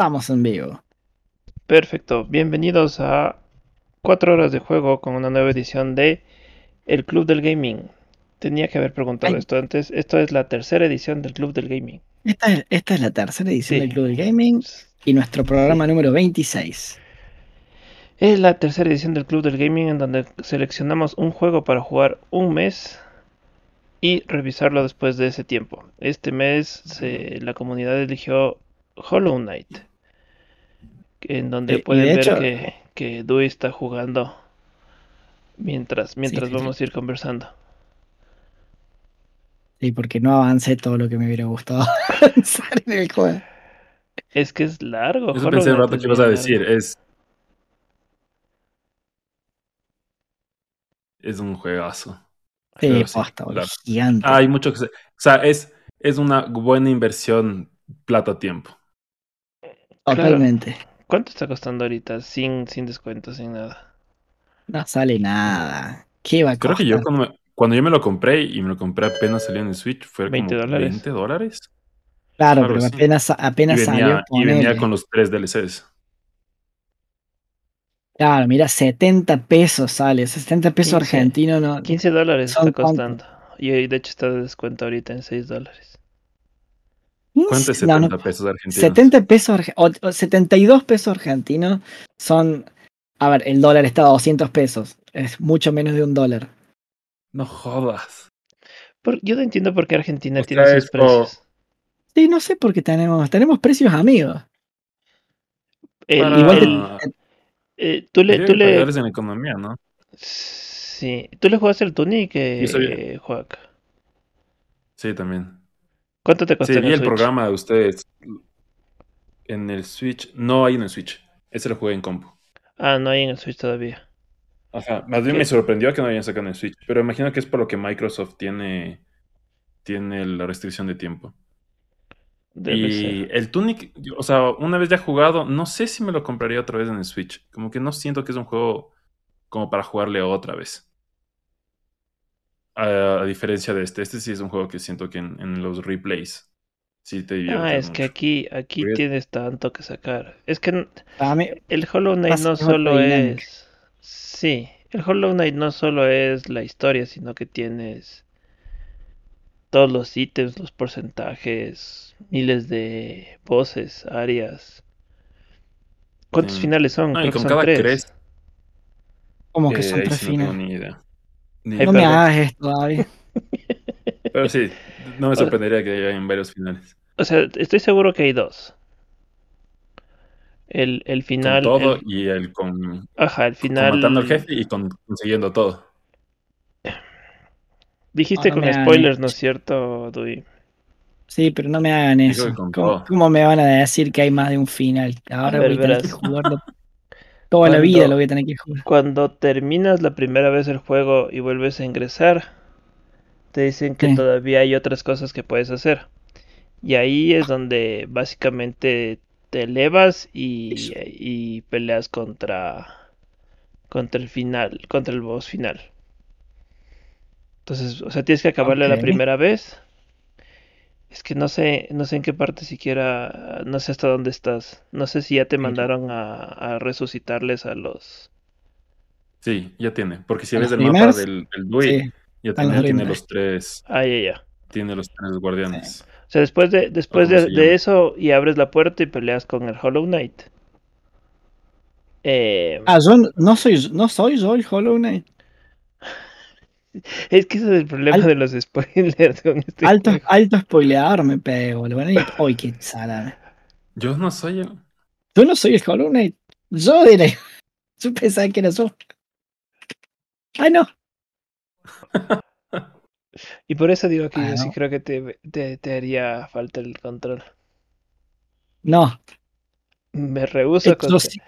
Estamos en vivo. Perfecto, bienvenidos a 4 horas de juego con una nueva edición de El Club del Gaming. Tenía que haber preguntado Ay. esto antes. Esto es la tercera edición del Club del Gaming. Esta es, esta es la tercera edición Sí. del Club del Gaming y nuestro programa número 26. Es la tercera edición del Club del Gaming en donde seleccionamos un juego para jugar un mes y revisarlo después de ese tiempo. Este mes se- la comunidad eligió Hollow Knight, en donde Eh, pueden de ver hecho- que, que Dewey está jugando mientras, mientras sí, vamos a ir conversando. Sí, porque no avancé todo lo que me hubiera gustado avanzar en el juego. Es que es largo. Eso pensé un Knight rato es que ibas a decir. Es. Es un juegazo. Sí, sí, posta, boludo, claro. gigante. Hay mucho que se. O sea, es, es una buena inversión plata-tiempo. Totalmente. ¿Cuánto está costando ahorita? Sin, sin descuento, sin nada. No sale nada. ¿Qué va a Creo que yo cuando, me- cuando yo me lo compré y me lo compré apenas salió en el Switch, fue 20 como dólares. 20 dólares. Claro, algo pero así. apenas, Y apenas salió. venía, y venía con los tres DLCs. Claro, mira, 70 pesos sale. 70 pesos 15. argentinos no. 15 dólares está cuánto. costando. Y de hecho está de descuento ahorita en 6 dólares. ¿Cuánto es sé, no, 70 no, pesos argentinos? 70 pesos o, o 72 pesos argentinos son. A ver, el dólar está a 200 pesos. Es mucho menos de un dólar. No jodas. Por- yo no entiendo por qué Argentina O tiene esos es como- precios. Sí, no sé por qué tenemos. Tenemos precios amigos. El- Para- Igual el- te- eh, tú le, tú le, en economía, ¿no? sí, tú le jugaste el Tunic, eh. Juac. Sí, también. ¿Cuánto te costó Sí, vi el programa de ustedes en el Switch. No hay en el Switch. Ese lo jugué en compu. Ah, no hay en el Switch todavía. Ajá. Más bien ¿Qué? me sorprendió que no hayan sacado en el Switch. Pero imagino que es por lo que Microsoft tiene, tiene la restricción de tiempo. Debe y ser. el Tunic, o sea, una vez ya jugado, no sé si me lo compraría otra vez en el Switch. Como que no siento que es un juego como para jugarle otra vez. A, a diferencia de este, este sí es un juego que siento que en, en los replays sí te divierte Ah, es que aquí, aquí tienes tanto que sacar. Es que mí, el Hollow Knight no solo Dynamic. es... Sí, el Hollow Knight no solo es la historia, sino que tienes todos los ítems, los porcentajes, miles de voces, áreas. ¿Cuántos Sí. finales son? No, y Creo que con son cada tres. crest, como que eh, son tres sí no tengo finales. Ni No me hagas esto, David. Pero sí, no me sorprendería que haya en varios finales. O sea, estoy seguro que hay dos. El, el Con final, todo el- y el con, ajá, el con final. matando al jefe y con consiguiendo todo. Dijiste no con spoilers, ¿no es cierto, Dui? Sí, pero no me hagan eso. con ¿Cómo, cómo me van a decir que hay más de un final? Ahora ver, voy a tener que verás. jugarlo. Toda la vida lo voy a tener que jugar. Cuando terminas la primera vez el juego y vuelves a ingresar, te dicen que Sí. todavía hay otras cosas que puedes hacer. Y ahí es donde básicamente te elevas y, peleas contra, contra el final, contra el boss final. Entonces, o sea, tienes que acabarle la primera vez. Es que no sé, no sé en qué parte siquiera, no sé hasta dónde estás. No sé si ya te mandaron a, a resucitarles a los... Sí, ya tiene. Porque si ¿A ves el mapa del, Sí, ya están los tiene, tiene los tres, Ah, ya, ya. tiene los tres guardianes. O sea, después de, después ¿cómo de, eso y abres la puerta y peleas con el Hollow Knight. Eh, Ah, yo no- no soy, no soy yo el Hollow Knight. Es que ese es el problema Al- de los spoilers con este Alto, juego. alto spoileador me pego. Lo van a ir. ¡Ay, qué salame! Yo no soy el... Yo no soy el Hollow Knight. Yo era. Yo pensaba que era yo. Ay, no. Y por eso digo que Ah, yo sí creo que te, te, te haría falta el control. No. Me rehúso Yo, sí-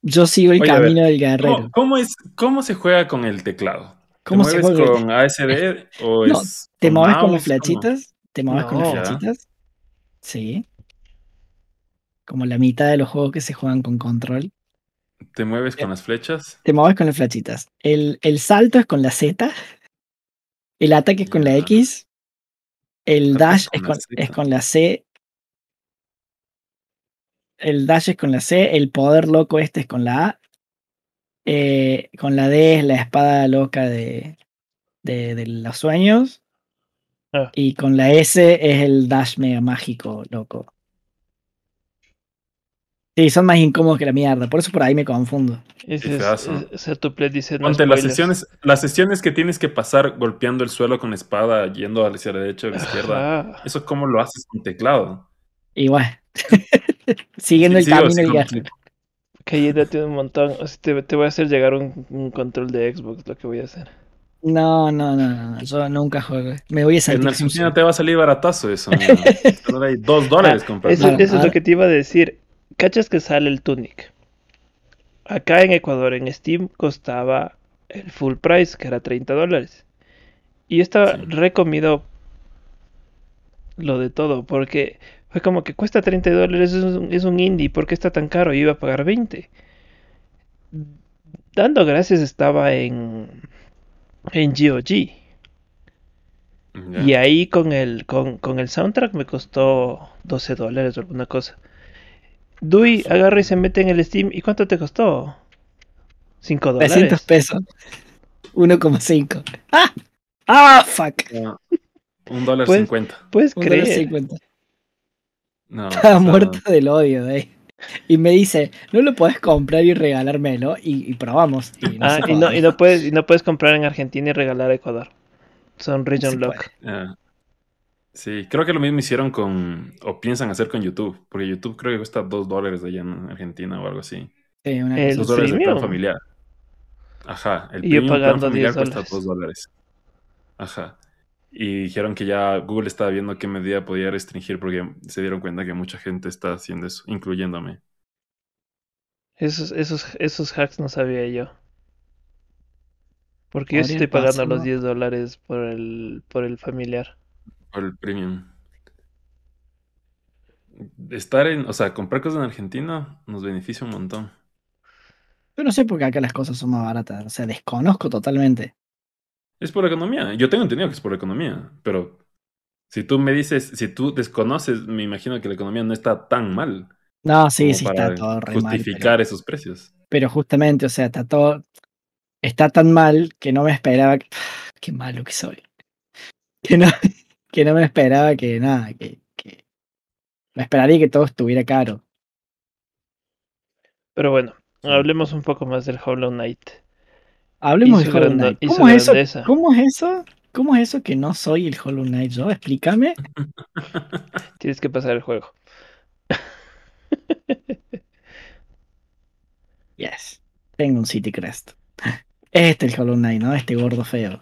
yo sigo el Oye, camino del guerrero. ¿Cómo, cómo es, ¿Cómo se juega con el teclado? ¿Cómo ¿Te se mueves juega el con ASD o No, es ¿Te mueves con las flechitas? ¿Te mueves con las flechitas? Sí. Como la mitad de los juegos que se juegan con control. ¿Te mueves con las flechas? Te mueves con las flechitas. El, el salto es con la Z. El ataque es con la. X. El dash con es con, es con la C. el dash es con la C, el poder loco este es con la A. eh, con la D es la espada loca de, de, de los sueños. Ah. Y con la S es el dash mega mágico loco. Sí, son más incómodos que la mierda, por eso por ahí me confundo. Es, es- tu play dice no Ponte las sesiones, las sesiones que tienes que pasar golpeando el suelo con la espada, yendo hacia la derecha o a la izquierda. Ajá. ¿Eso cómo lo haces con teclado? Bueno, siguiendo Sí, el sí, camino sea, y ya. como que- Cayéndote un montón. O sea, te, te voy a hacer llegar un, un control de Xbox, lo que voy a hacer. No, no, no, no, yo nunca juego. Me voy a En sentir Argentina sucio. te va a salir baratazo eso. Solo hay dos dólares Ah, comprar. Eso, es lo que te iba a decir. ¿Cachas que sale el Tunic? Acá en Ecuador, en Steam, costaba el full price, que era 30 dólares. Y yo estaba Sí. recomido lo de todo, porque fue como que cuesta 30 dólares, es un, es un indie, ¿por qué está tan caro? Yo iba a pagar 20. Dando gracias estaba en, en GOG. Y ahí con el, con, con el soundtrack me costó 12 dólares o alguna cosa. Dewey agarra y se mete en el Steam. ¿Y cuánto te costó? 5 300 dólares. pesos. 1,5. ¡Ah! ¡Ah! Fuck. Ah, Un dólar cincuenta. ¿Puedes Un dólar creer? 50. No, Estaba muerto del odio de ahí. Y me dice, no lo podés comprar y regalármelo. Y, y probamos. Y no Ah, y no, puede. y no puedes, y no puedes comprar en Argentina y regalar a Ecuador. Son region lock. ah. Sí, creo que lo mismo hicieron con, o piensan hacer con YouTube, porque YouTube creo que cuesta dos dólares allá en Argentina o algo así. Sí, una El Dos dólares de plan familiar. Ajá, el Y yo premium plan pagando familiar 10 cuesta dólares. dos dólares. Ajá. Y dijeron que ya Google estaba viendo qué medida podía restringir porque se dieron cuenta que mucha gente está haciendo eso, incluyéndome. Esos, esos, esos hacks no sabía yo. Porque yo estoy pagando pasarlo. los 10 dólares por el, por el familiar. Por el premium. Estar en, o sea, comprar cosas en Argentina nos beneficia un montón. Yo no sé por qué acá las cosas son más baratas. O sea, desconozco totalmente. Es por economía. Yo tengo entendido que es por economía, pero si tú me dices, si tú desconoces, me imagino que la economía no está tan mal No, sí, sí para está todo re mal. justificar Pero, esos precios. pero justamente, o sea, está todo. Está tan mal que no me esperaba. que- Qué malo que soy. Que no, que no me esperaba que nada, que, que. Me esperaría que todo estuviera caro. Pero bueno, hablemos un poco más del Hollow Knight. Hablemos Y su Hollow Knight. y su ¿Cómo es eso? ¿Cómo es eso? ¿Cómo es eso que no soy el Hollow Knight yo? Explícame. Tienes que pasar el juego. Yes. Tengo un City Crest. Este es el Hollow Knight, ¿no? Este gordo feo.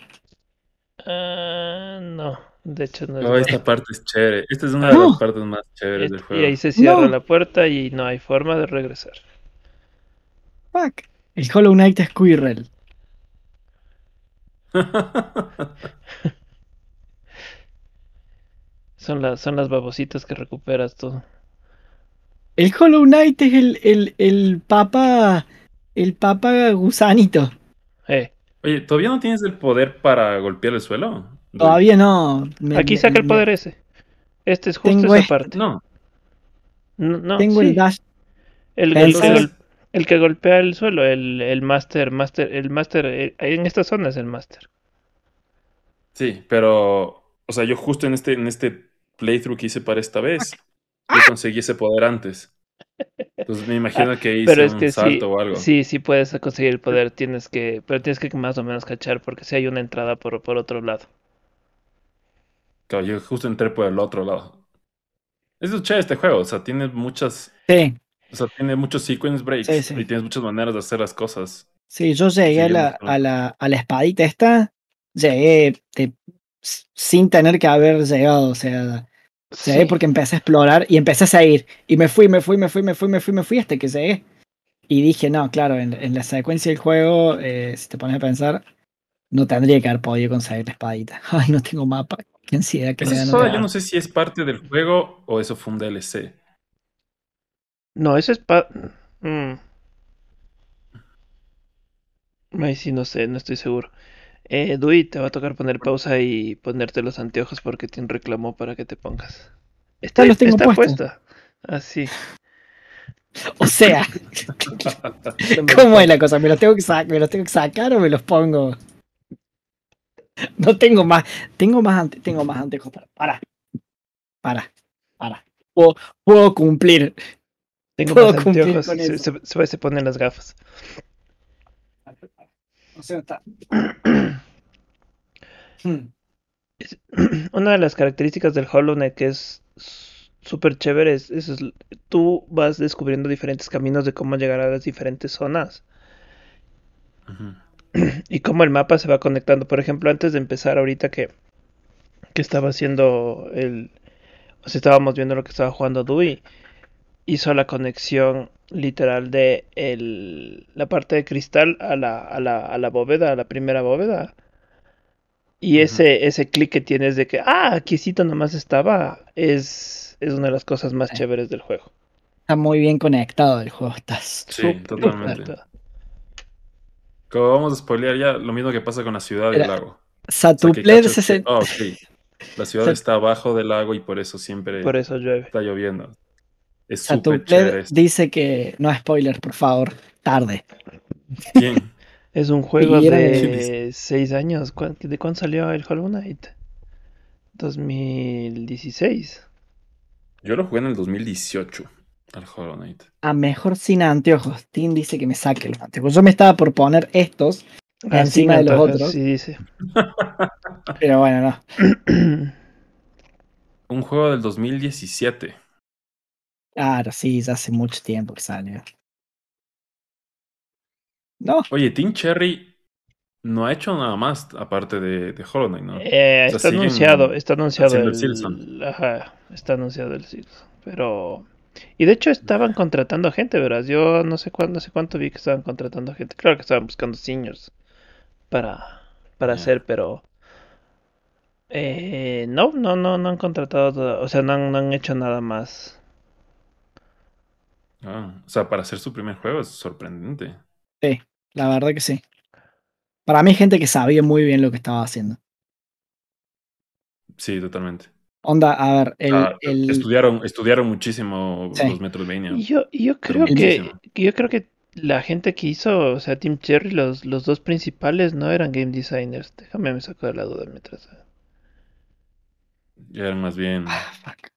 Ah, no, de hecho no es bueno. esta parte es chévere. Esta es una de No. las partes más chéveres del Y juego. ahí se cierra No. la puerta y no hay forma de regresar. Fuck. El Hollow Knight Squirrel. Son las, son las babositas que recuperas tú. El Hollow Knight es el, el, el papa. El papa gusanito. Eh, Oye, ¿todavía no tienes el poder para golpear el suelo? Todavía no. Me- aquí me- saca el me- poder ese. Este es justo esa este. parte. No. No, no, Tengo sí. el dash. El, el- el que golpea el suelo, el, el master, master, el master, eh, en esta zona es el master. Sí, pero, o sea, yo justo en este, en este playthrough que hice para esta vez, yo conseguí ese poder antes. Entonces me imagino que hice Pero es un sí, salto o algo. sí, sí puedes conseguir el poder, tienes que, pero tienes que más o menos cachar porque si hay una entrada por, por otro lado. Claro, yo justo entré por el otro lado. Es chévere este juego, o sea, tiene muchas, Sí, o sea, tiene muchos sequence breaks Sí, sí. y tienes muchas maneras de hacer las cosas. sí, yo llegué a la, a la, a la espadita esta. Llegué de- sin tener que haber llegado. O sea, llegué Sí. porque empecé a explorar y empecé a seguir. Y me fui, me fui, me fui, me fui, me fui, me fui hasta que llegué. Y dije, no, claro, en, en la secuencia del juego, eh, si te pones a pensar, no tendría que haber podido conseguir la espadita. Ay, no tengo mapa. Qué ansiedad que me Esa da no soda, tener- yo no sé si es parte del juego o eso fue un DLC. No, eso es pa... Mm. Ay, sí, no sé, no estoy seguro. Eh, Dui, te va a tocar poner pausa y ponerte los anteojos porque te reclamó para que te pongas. Está, los tengo está puesta. Ah, sí. O sea, ¿cómo es la cosa? ¿Me los tengo que, sa- me los tengo que sacar o me los pongo? No tengo más, tengo más, ante- tengo más anteojos. Para, para, para, para. Puedo, puedo cumplir. Tengo Puedo más cumplir anteojos. con Se, eso. se- se- se ponen las gafas. Sé dónde está. Una de las características del Hollow Knight que es súper chévere es, es- es- tú vas descubriendo diferentes caminos de cómo llegar a las diferentes zonas y cómo el mapa se va conectando. Por ejemplo, antes de empezar ahorita que, que estaba haciendo el... O sea, estábamos viendo lo que estaba jugando Dewey, hizo la conexión literal de el, la parte de cristal a la, a la, a la bóveda, a la primera bóveda. Y ese, ese clic que tienes de que, ah, aquícito nomás estaba, es, es una de las cosas más Sí. chéveres del juego. Está muy bien conectado el juego. Estás Sí, totalmente. conectado. Como vamos a spoilear ya, lo mismo que pasa con la ciudad del lago. O sea, cachas que, 60. oh, ok, La ciudad está abajo del lago y por eso siempre Por eso llueve. está lloviendo. Es súper chévere. dice que no spoiler, por favor. Tarde. ¿Quién? Es un juego de- de 6 años. ¿Cuán- ¿De cuándo salió el Hollow Knight? 2016. Yo lo jugué en el 2018 al Hollow Knight. A mejor sin anteojos. Tim dice que me saque los anteojos. Yo me estaba por poner estos, Ah, Encima de los otros. Sí, dice. pero bueno, no. Un juego del 2017. Claro, sí, ya hace mucho tiempo que salió. No, Oye, Team Cherry no ha hecho nada más aparte de, de Hollow Knight, ¿no? Eh, O sea, está anunciado, está anunciado el el, ajá, está anunciado el Silson, pero y de hecho estaban contratando gente, verás, yo no sé cuándo, no sé cuánto vi que estaban contratando gente, claro que estaban buscando seniors para para hacer, pero eh, no, no, no, no han contratado, o sea, no han, no han hecho nada más. Ah, o sea, para hacer su primer juego es sorprendente. la verdad que sí. Para mí, gente que sabía muy bien lo que estaba haciendo. Sí, totalmente. Onda, a ver, el, Ah, el- estudiaron, estudiaron muchísimo Sí. los Metroidvania. Y yo, yo creo que, yo creo que la gente que hizo, o sea, Team Cherry, los, los dos principales no eran game designers. Déjame me saco de la duda mientras. Ya eran más bien Ah, fuck.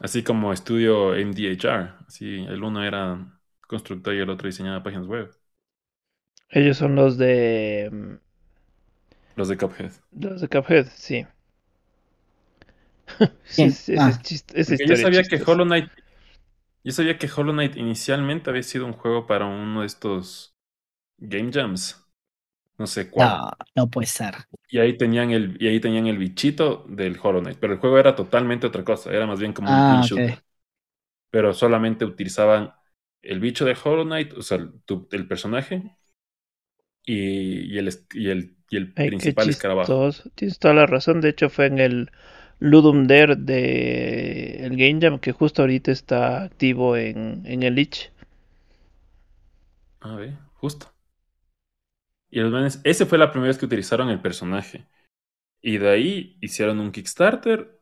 Así como estudio MDHR. Así, el uno era constructor y el otro diseñaba páginas web. Ellos son los de mm, Los de Cuphead. los de Cuphead, sí. Sí, Ah. yo sabía que. Hollow Knight. Yo sabía que Hollow Knight inicialmente había sido un juego para uno de estos Game Jams. No sé cuál. No, no puede ser. Y ahí tenían el, y ahí tenían el bichito del Hollow Knight. Pero el juego era totalmente otra cosa. Era más bien como un Ah, twin shooter. Pero solamente utilizaban el bicho de Hollow Knight, o sea, el, tu- el personaje, y, y el, y el, y el Ay, principal escarabajo. Tienes toda la razón. De hecho, fue en el Ludum Dare de el Game Jam que justo ahorita está activo en, en el Lich. A ver, justo. Y los manes- ese fue la primera vez que utilizaron el personaje. Y de ahí hicieron un Kickstarter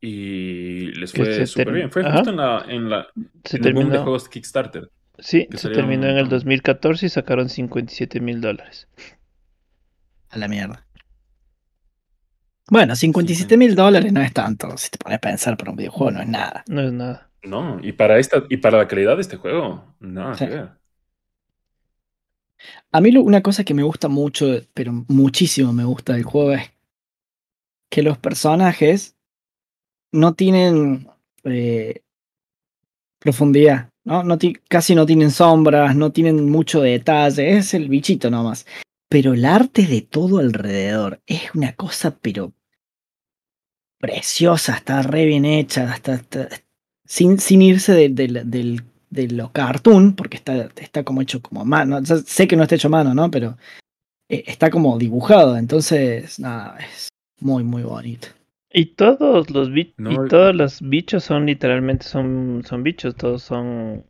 y les fue súper bien. Fue Ajá. justo en la, en la Se en el boom de juegos Kickstarter. Sí, se un terminó en el montón. 2014 y sacaron 57 mil dólares. A la mierda. Bueno, 57 mil dólares no es tanto. Si te pones a pensar por un videojuego, no es nada. No es nada. No, y para esta, y para la calidad de este juego, nada Sí. A mí lo- una cosa que me gusta mucho, pero muchísimo me gusta del juego es que los personajes no tienen eh, profundidad, ¿no? casi no tienen sombras, no tienen mucho detalle, es el bichito nomás. Pero el arte de todo alrededor es una cosa, pero preciosa, está re bien hecha, está, sin, sin irse de, del, de lo cartoon, porque está, está como hecho como a mano. Sé que no está hecho a mano, ¿no? Pero eh, está como dibujado, entonces, nada, es muy, muy bonito. Y todos los bi- No, y todos los bichos son literalmente son, son bichos, todos son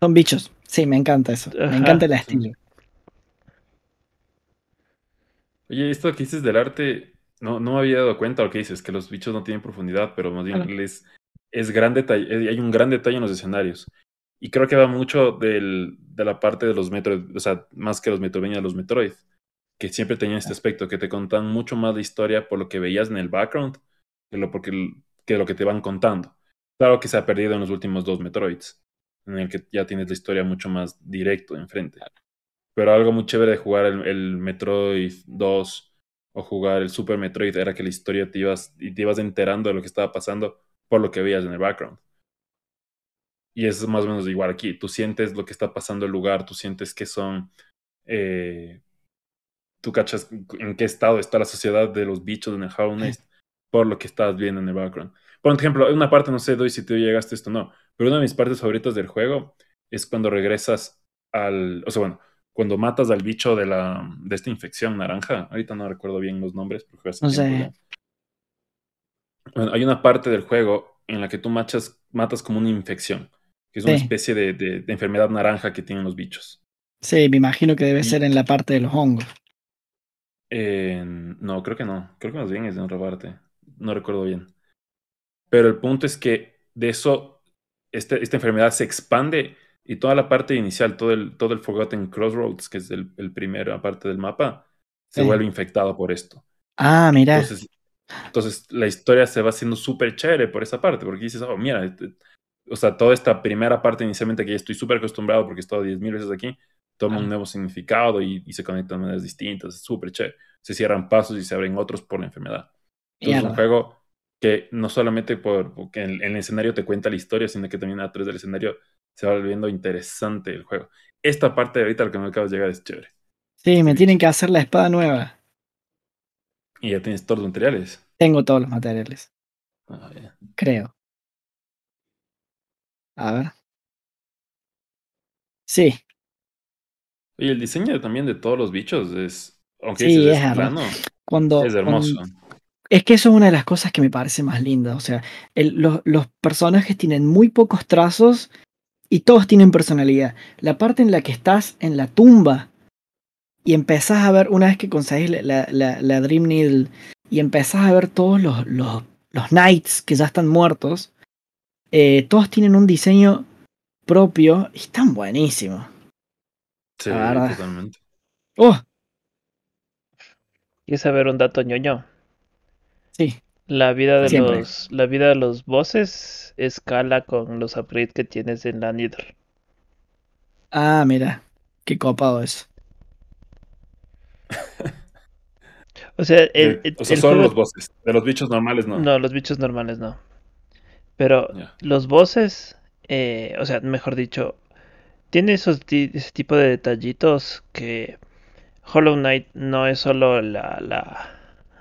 Son bichos, sí, me encanta eso, Ajá. me encanta el estilo. Oye, esto que dices del arte, no, no me había dado cuenta lo que dices, que los bichos no tienen profundidad, pero más bien Claro. les, es gran detalle, eh, hay un gran detalle en los escenarios. Y creo que va mucho del, de la parte de los Metroid, o sea, más que los Metroidvania, los Metroid, que siempre tenían este aspecto, que te contan mucho más la historia por lo que veías en el background que lo, porque, que lo que te van contando. Claro que se ha perdido en los últimos dos Metroids, en el que ya tienes la historia mucho más directo enfrente. Pero algo muy chévere de jugar el, el Metroid 2 o jugar el Super Metroid era que la historia te ibas, y te ibas enterando de lo que estaba pasando por lo que veías en el background. Y es más o menos igual aquí. Tú sientes lo que está pasando el lugar, tú sientes que son. Eh, tú cachas en qué estado está la sociedad de los bichos en el Hollow por lo que estás viendo en el background. Por ejemplo, una parte, no sé, doy si tú llegaste a esto o no, pero una de mis partes favoritas del juego es cuando regresas al. O sea, bueno, cuando matas al bicho de, la, de esta infección naranja. Ahorita no recuerdo bien los nombres. Porque no sé. Bueno, hay una parte del juego en la que tú matas como una infección que es una especie de, enfermedad naranja que tienen los bichos. Sí, me imagino que debe ser en la parte de los hongos. no, creo que no. Creo que más bien es de otra parte. No recuerdo bien. Pero el punto es que de eso, este, esta enfermedad se expande y toda la parte inicial, todo el, todo el Forgotten Crossroads, que es el, el primero parte del mapa, se vuelve infectado por esto. Ah, mira. Entonces, entonces la historia se va haciendo súper chévere por esa parte, porque dices, oh, mira, este, o sea, toda esta primera parte inicialmente que ya estoy súper acostumbrado porque he estado 10.000 veces aquí, toma un nuevo significado y, se conectan de maneras distintas, es súper chévere. Se cierran pasos y se abren otros por la enfermedad. Entonces, es un juego que no solamente por, porque en, el escenario te cuenta la historia, sino que también a través del escenario se va volviendo interesante el juego. Esta parte de ahorita, lo que me acabas de llegar, es chévere. Sí, me tienen que hacer la espada nueva. ¿Y ya tienes todos los materiales? Tengo todos los materiales. Ah, Creo. A ver. Sí. Y el diseño también de todos los bichos es. Aunque es, plano, cuando, es hermoso. es que eso es una de las cosas que me parece más linda. O sea, los personajes tienen muy pocos trazos y todos tienen personalidad. La parte en la que estás en la tumba y empezás a ver, una vez que conseguís la, la, Dream Needle y empezás a ver todos los, los, los knights que ya están muertos, eh, todos tienen un diseño propio y están buenísimos. Sí, totalmente. ¡Oh! ¿Quieres saber un dato ñoño? Sí. La vida de los la vida de los bosses escala con los upgrades que tienes en la Nether. Ah, mira. Qué copado es. o sea, el, o sea solo los bosses. De los bichos normales no. No, los bichos normales no. Pero los bosses, eh, o sea, mejor dicho, tiene esos ese tipo de detallitos que Hollow Knight no es solo la, la,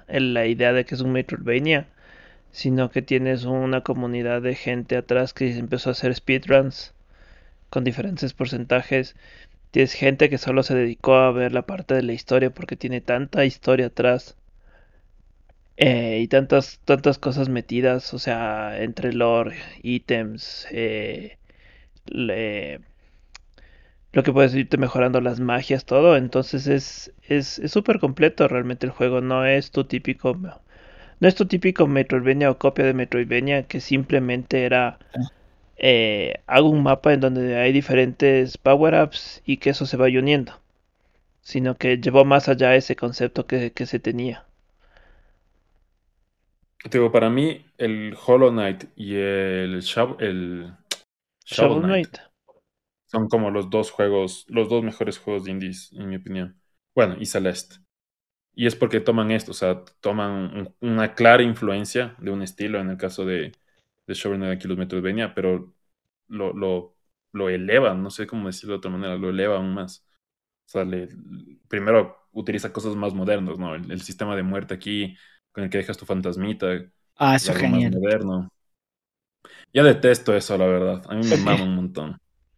la idea de que es un Metroidvania, sino que tienes una comunidad de gente atrás que empezó a hacer speedruns con diferentes porcentajes. Tienes gente que solo se dedicó a ver la parte de la historia porque tiene tanta historia atrás eh, y tantas, tantas cosas metidas, o sea, entre lore, ítems, eh, lo que puedes irte mejorando las magias, todo. Entonces es es súper completo realmente el juego. No es tu típico no es tu típico Metroidvania o copia de Metroidvania que simplemente era eh, hago un mapa en donde hay diferentes power-ups y que eso se va uniendo. Sino que llevó más allá ese concepto que, que se tenía. Digo, para mí, el Hollow Knight y el, el Shovel Knight son como los dos juegos, los dos mejores juegos de indies, en mi opinión. Bueno, y Celeste. Y es porque toman esto, o sea, toman una clara influencia de un estilo, en el caso de, de Shovel Knight aquí los Metroidvania, pero lo, lo, lo elevan, no sé cómo decirlo de otra manera, lo eleva aún más. O sea, primero utiliza cosas más modernas, ¿no? el sistema de muerte aquí, con el que dejas tu fantasmita. Ah, eso es genial. moderno. Ya detesto eso, la verdad. A mí me mama un montón.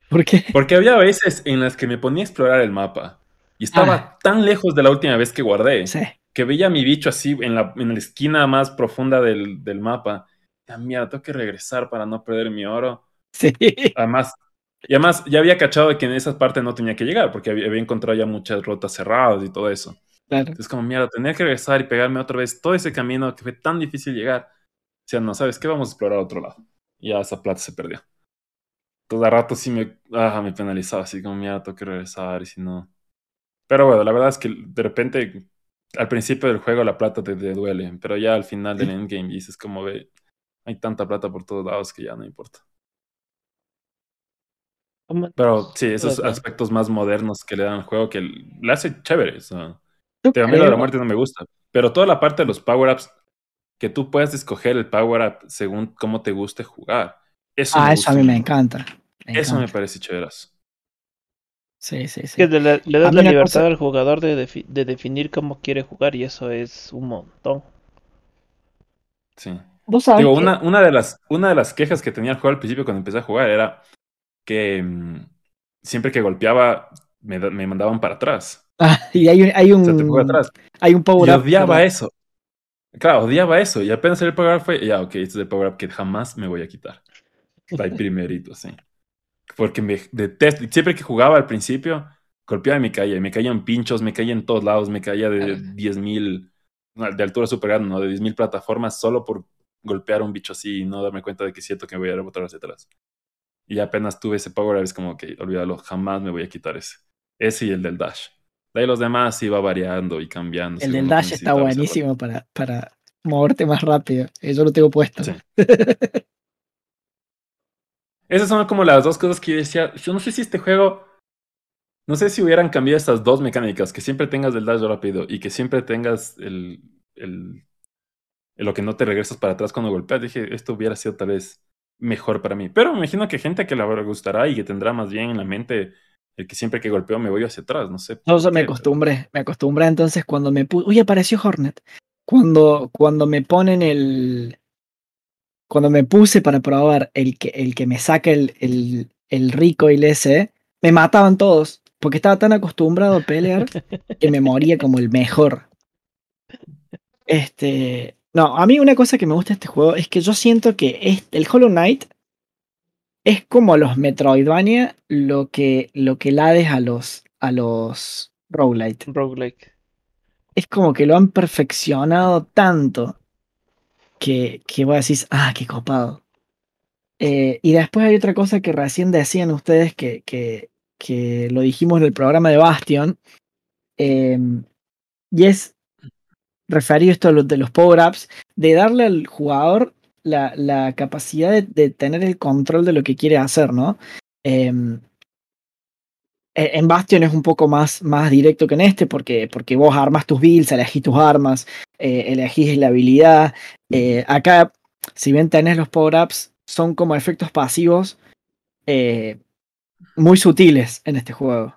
¿Por qué? Porque había veces en las que me ponía a explorar el mapa y estaba ah. tan lejos de la última vez que guardé que veía a mi bicho así en la, en la esquina más profunda del, del mapa. Ya, mira, tengo que regresar para no perder mi oro. Sí. Además, y además ya había cachado que en esa parte no tenía que llegar porque había, había encontrado ya muchas rutas cerradas y todo eso. Es como, mierda, tenía que regresar y pegarme otra vez todo ese camino que fue tan difícil llegar. O sea, no, ¿sabes qué? Vamos a explorar otro lado. Y ya esa plata se perdió. todo rato sí me, ah, me penalizaba, así como, mira, tengo que regresar y si no. Pero bueno, la verdad es que de repente, al principio del juego la plata te, te duele, pero ya al final del endgame dices como, ve, hay tanta plata por todos lados que ya no importa. ¿Cómo- Pero sí, esos aspectos más modernos que le dan al juego que le hace chévere. O sea, Yo te- a mí lo de la muerte no me gusta. Pero toda la parte de los power-ups, que tú puedas escoger el power-up según cómo te guste jugar. Eso Ah, me eso a mí me encanta. Me Eso me parece chéverazo. Sí, sí, sí. que le, das la libertad cosa- al jugador de, defi- de definir cómo quiere jugar y eso es un montón. Sí. Vos sabés Digo, que- una, una, de las, una de las quejas que tenía el juego al principio cuando empecé a jugar era que mm, siempre que golpeaba me, me mandaban para atrás. Ah, y hay un, hay O sea, te un, atrás. hay un power Y up. odiaba eso. Claro, odiaba eso. Y apenas el power up fue, ya, ok, este es el power up que jamás me voy a quitar. Ahí primerito, sí. Porque me detesto. Siempre que jugaba al principio, golpeaba y me caía. Me caían pinchos, me caía en todos lados, me caía de Ah. 10.000, no, de altura super grande, ¿no? De 10.000 plataformas solo por golpear a un bicho así y no darme cuenta de que siento que me voy a rebotar hacia atrás. Y apenas tuve ese power up, es como que, olvídalo, jamás me voy a quitar ese. Ese y el del dash. De ahí los demás iba variando y cambiando. El del dash está buenísimo para, para moverte más rápido. Eh, Yo lo tengo puesto. Sí. Esas son como las dos cosas que yo decía. Yo no sé si este juego. No sé si hubieran cambiado estas dos mecánicas. Que siempre tengas el dash rápido y que siempre tengas el. el, el lo que no te regresas para atrás cuando golpeas. Dije, esto hubiera sido tal vez mejor para mí. Pero me imagino que gente que le gustará y que tendrá más bien en la mente el que siempre que golpeo me voy hacia atrás. No sé. Yo por me acostumbré, me acostumbré entonces cuando me puse. Uy, apareció Hornet. Cuando, cuando me ponen el. Cuando me puse para probar el que, el que me saca el, el, el recoil ese, me mataban todos. Porque estaba tan acostumbrado a pelear que me moría como el mejor. Este. No, a mí una cosa que me gusta de este juego es que yo siento que este, el Hollow Knight es como los Metroidvania lo que, lo que el Hades a los, a los roguelite. Roguelike. Es como que lo han perfeccionado tanto que, que vos decís, ah, qué copado. Eh, y después hay otra cosa que recién decían ustedes que, que, que lo dijimos en el programa de Bastion. eh, y es referido esto a lo de los power-ups, de darle al jugador la, la capacidad de, de tener el control de lo que quiere hacer, ¿no? Em, e- en Bastion es un poco más, más directo que en este, porque, porque vos armas tus builds, elegís tus armas, eh, elegís la habilidad. Eh, acá, si bien tenés los power-ups, son como efectos pasivos eh, muy sutiles en este juego.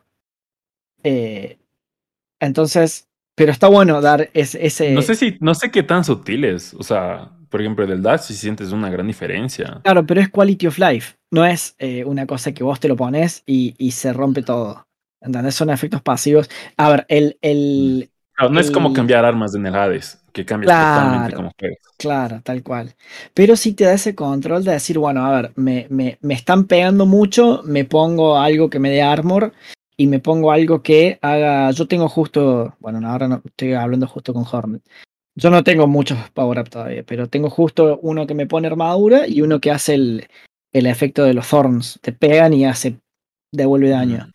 Entonces, pero está bueno dar ese. ese No sé si, no sé qué tan sutiles. O sea, por ejemplo, del dash si sientes una gran diferencia. Claro, pero es quality of life. No es eh, una cosa que vos te lo pones y, y se rompe todo. ¿Entendés? Son efectos pasivos. A ver, el. el Claro, no es como el- cambiar armas en el Hades, que cambias Claro. totalmente como juegas. Claro, tal cual. Pero sí te da ese control de decir, bueno, a ver, me, me, me están pegando mucho, me pongo algo que me dé armor y me pongo algo que haga. Yo tengo justo. Bueno, no, ahora no estoy hablando justo con Hornet. Yo no tengo muchos power up todavía, pero tengo justo uno que me pone armadura y uno que hace el, el efecto de los thorns. Te pegan y hace. devuelve daño. Mm.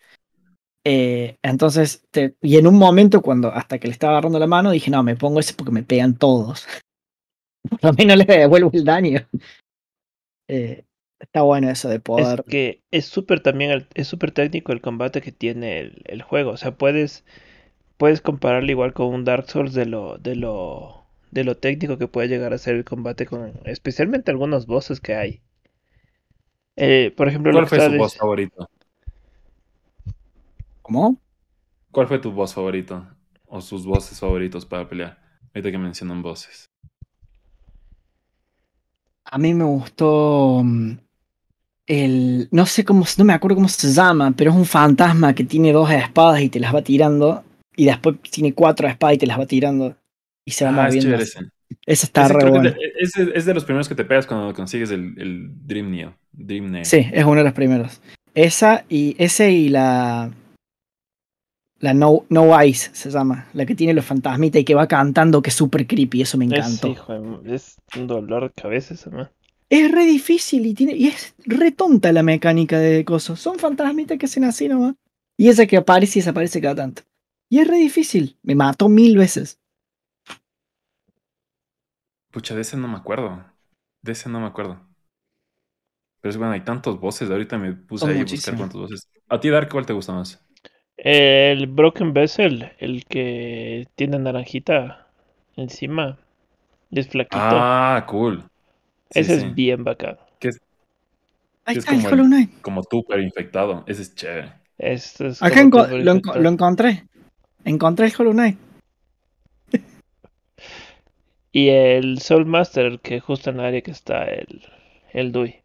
Eh, entonces, te- y en un momento cuando hasta que le estaba agarrando la mano, dije, no, me pongo ese porque me pegan todos. Por lo menos le devuelvo el daño. Eh, está bueno eso de Es poder. que es súper también, el- es súper técnico el combate que tiene el, el juego. O sea, puedes, puedes compararlo igual con un Dark Souls de lo, de lo, de lo técnico que puede llegar a ser el combate con, especialmente algunos bosses que hay. Eh, por ejemplo, lo ¿Cuál fue su boss favorito? ¿Cómo? ¿Cuál fue tu boss favorito? O sus bosses favoritos para pelear. Ahorita que mencionan bosses. A mí me gustó mm, el. No sé cómo. No me acuerdo cómo se llama, pero es un fantasma que tiene dos espadas y te las va tirando. Y después tiene cuatro espadas y te las va tirando. Y se va Ah, es moviendo. así. ese. Está Ese re bueno. es, de, ese es de los primeros que te pegas cuando consigues el, el Dream Neo. Dream Neo. Sí, es uno de los primeros. Esa y ese y la. La No, no Eyes se llama. La que tiene los fantasmitas y que va cantando, que es súper creepy. Eso me Es, encantó. hijo de- es un dolor de cabeza esa, man. Es re difícil y, tiene, y es re tonta la mecánica de cosas. Son fantasmitas que hacen así nomás. Y esa que aparece y desaparece cada tanto. Y es re difícil. Me mató mil veces. Pucha, de ese no me acuerdo. De ese no me acuerdo. Pero es bueno, hay tantos voces. Ahorita me puse Son ahí a buscar cuántos voces. A ti, Dark, ¿cuál te gusta más? El Broken Vessel, el que tiene naranjita encima. Y es flaquito. Ah, cool. Sí, Ese sí. es bien bacán. Que es, Ahí que está el como Hollow Knight. como tú, pero infectado. Ese es chévere. Este es Acá como enco- tipo lo, enco- infectado. lo encontré. Encontré el Hollow Knight. Y el Soul Master, que justo en el área que está el, el Dui.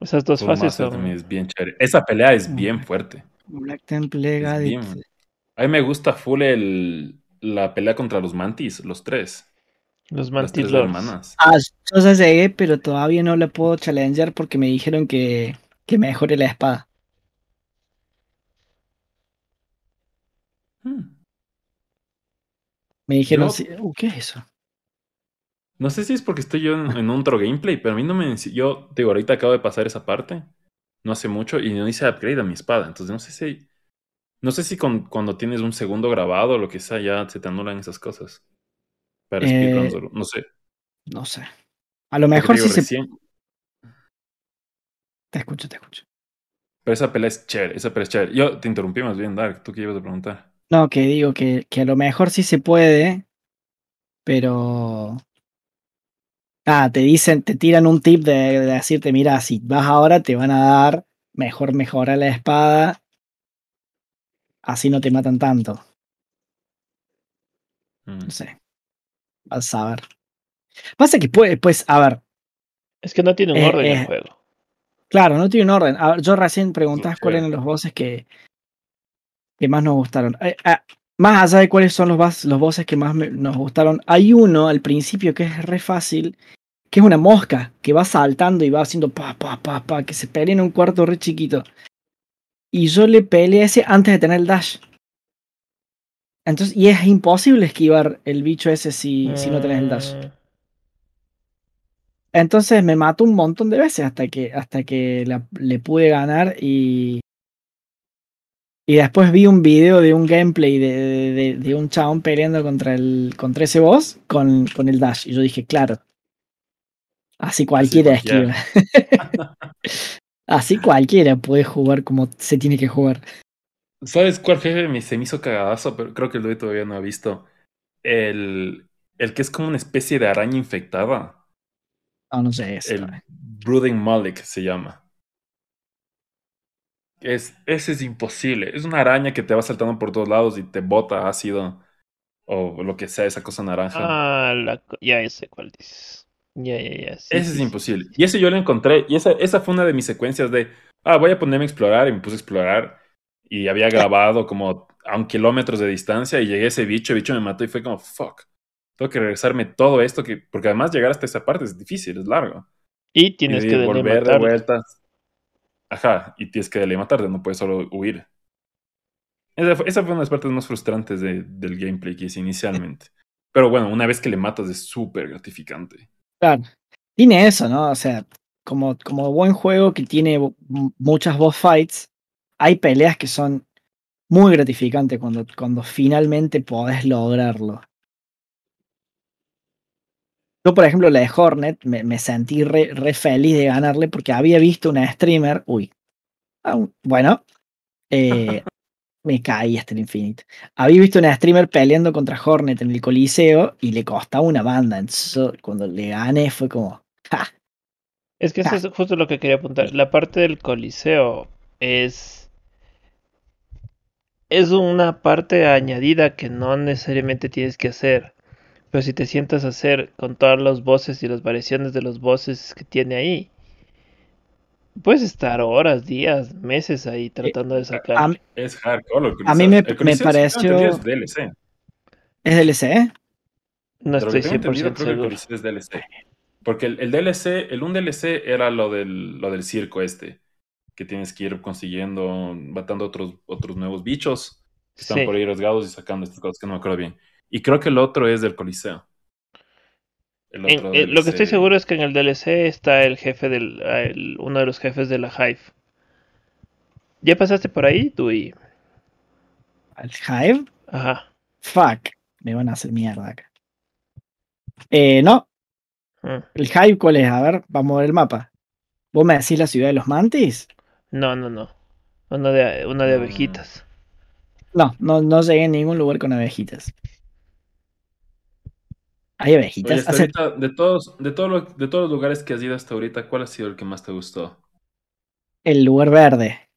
Esas dos Soul fases Master son. también es bien chévere. Esa pelea es bien fuerte. Black Temple bien. A mí me gusta full el, la pelea contra los mantis, los tres. Los Las Mantis tres Lords. hermanas. Ah, yo ya llegué, pero todavía no la puedo challengear porque me dijeron que, que mejore la espada. Hmm. Me dijeron, Yo- sí, uh, ¿qué es eso? No sé si es porque estoy yo en, en otro gameplay, pero a mí no me... Yo, digo, ahorita acabo de pasar esa parte, no hace mucho, y no hice upgrade a mi espada. Entonces no sé si... No sé si con- cuando tienes un segundo grabado o lo que sea, ya se te anulan esas cosas. Para Eh, no sé. No sé. A lo mejor sí se... Te escucho, te escucho. Pero esa pelea es chévere, esa pelea es chévere. Yo te interrumpí más bien, Dark, tú qué ibas a preguntar. No, que digo que, que a lo mejor sí se puede, pero... Ah, te dicen, te tiran un tip de, de decirte, mira, si vas ahora te van a dar, mejor mejora la espada, así no te matan tanto. Mm. No sé. Vas a ver. Pasa que puede, pues, a ver, Es que no tiene un Eh, orden eh, el juego. claro, no tiene un orden. A ver, yo recién preguntabas Sí. cuáles eran los bosses que, que más nos gustaron. Eh, ah, más allá de cuáles son los, bas- los bosses que más me- nos gustaron, hay uno al principio que es re fácil, que es una mosca que va saltando y va haciendo pa, pa, pa, pa, que se pelea en un cuarto re chiquito. Y yo le peleé ese antes de tener el dash. Entonces, y es imposible esquivar el bicho ese si, si no tenés el dash. Mm, Entonces me mató un montón de veces hasta que, hasta que la- le pude ganar y. Y después vi un video de un gameplay de, de- un chabón peleando contra, el, contra ese boss con, con el dash. Y yo dije, claro. Así cualquiera cualquiera. esquiva. Así cualquiera puede jugar como se tiene que jugar. ¿Sabes cuál jefe me, se me hizo cagadazo? Pero creo que el Dui todavía no ha visto. El, el que es como una especie de araña infectada. No, no sé eso. El Brooding Malik se llama. Es, ese es imposible. Es una araña que te va saltando por todos lados y te bota ácido. O lo que sea, esa cosa naranja. Ah, la ya sé cuál dices. Ya, ya, ya. sí, ese sí, es imposible. sí, Y ese yo lo encontré. Y esa, esa fue una de mis secuencias de. Ah, voy a ponerme a explorar. Y me puse a explorar. Y había grabado como a un kilómetros de distancia. Y llegué a ese bicho. El bicho me mató y fue como, fuck. Tengo que regresarme todo esto. que Porque además llegar hasta esa parte es difícil, es largo. Y tienes y que volver de vueltas. Ajá, y tienes que darle matarte, no puedes solo huir. Esa fue, una de las partes más frustrantes de- del gameplay que hice inicialmente. Pero bueno, una vez que le matas es súper gratificante. Claro. Tiene eso, ¿no? O sea, como, como buen juego que tiene muchas boss fights, hay peleas que son muy gratificantes cuando, cuando finalmente podés lograrlo. Yo, por ejemplo, la de Hornet, me, me sentí re, re feliz de ganarle porque había visto una streamer. Uy. ah, Bueno. eh, me caí hasta el infinito. Había visto una streamer peleando contra Hornet en el Coliseo y le costaba una banda. Entonces, cuando le gané fue como. ¡Ja! Es que eso es justo lo que quería apuntar. La parte del coliseo es. Es una parte añadida que no necesariamente tienes que hacer. Pero si te sientas a hacer con todos los voces y las variaciones de los voces que tiene ahí, puedes estar horas, días, meses ahí tratando de a- sacar. Es hardcore. A mí me- me pareció- es DLC. ¿Es DLC? ¿eh? No que estoy tengo entendido, 100% creo que el seguro. Es DLC. Porque el, el DLC, el un DLC era lo del, lo del circo este. Que tienes que ir consiguiendo, matando otros, otros nuevos bichos. Que están Sí. por ahí rasgados y sacando estas cosas que no me acuerdo bien. Y creo que el otro es del Coliseo. el En- otro eh, lo que estoy seguro es que en el DLC está el jefe del. ah, el- uno de los jefes de la Hive. ¿Ya pasaste por ahí, tú y. ¿Al Hive? Ajá. Fuck. Me van a hacer mierda acá. Eh, no. Mm. ¿El Hive cuál es? A ver, vamos a ver el mapa. ¿Vos me decís la ciudad de los mantis? No, no, no. Una de, una de Mm. abejitas. No, no, no llegué a ningún lugar con abejitas. ¿Hay Oye, abejitas? hasta Hace- ahorita, de todos, de, todo lo- de todos los lugares que has ido hasta ahorita, ¿cuál ha sido el que más te gustó? el lugar verde.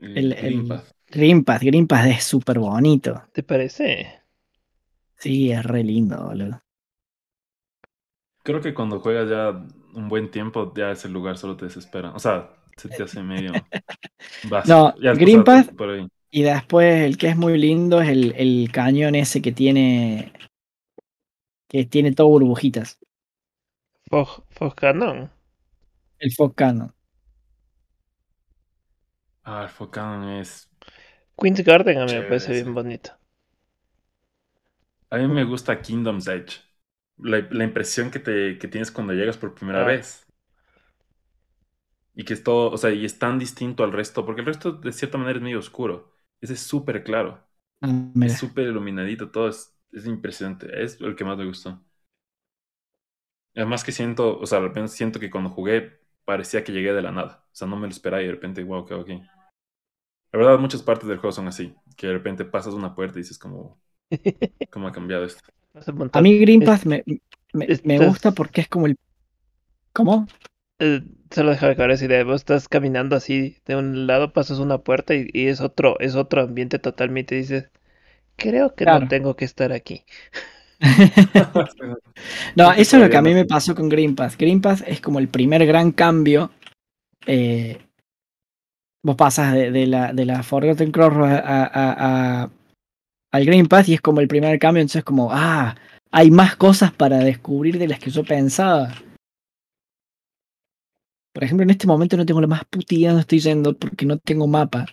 El, Path, Green Path es súper bonito. ¿Te parece? Sí, es re lindo, boludo. Creo que cuando juegas ya un buen tiempo, ya ese lugar solo te desespera. O sea, se te hace medio básico. No, Ya has Green Path-. Y después el que es muy lindo es el, el cañón ese que tiene. que tiene todo burbujitas. Fog Cannon. El Fog Cannon. Ah, el Focan es. Queen's Garden a mí me parece ese. bien bonito. A mí me gusta Kingdom's Edge. La, la impresión que, te, que tienes cuando llegas por primera Ah. vez. Y que es todo, o sea, y es tan distinto al resto, porque el resto de cierta manera es medio oscuro. Ese es súper claro. Ah. Es súper iluminadito, todo es, es impresionante. Es el que más me gustó. Además que siento, o sea, de repente siento que cuando jugué parecía que llegué de la nada. O sea, no me lo esperaba y de repente, wow, qué aquí. La verdad, muchas partes del juego son así. Que de repente pasas una puerta y dices como, ¿cómo ha cambiado esto? A mí Green Es- Path me, me, me gusta porque es como el. ¿Cómo? Eh, solo déjame acabar esa idea. Vos estás caminando así de un lado, pasas una puerta y, y es otro, es otro ambiente totalmente. Dices, creo que Claro. no tengo que estar aquí. No, eso es lo que a mí me pasó con Green Path. Green Path es como el primer gran cambio. eh, vos pasas de, de la, de la Forgotten Crossroads a, a- a- al Green Path y es como el primer cambio. Entonces, como, ah, hay más cosas para descubrir de las que yo pensaba. Por ejemplo, en este momento no tengo la más puta idea de dónde estoy yendo porque no tengo mapa.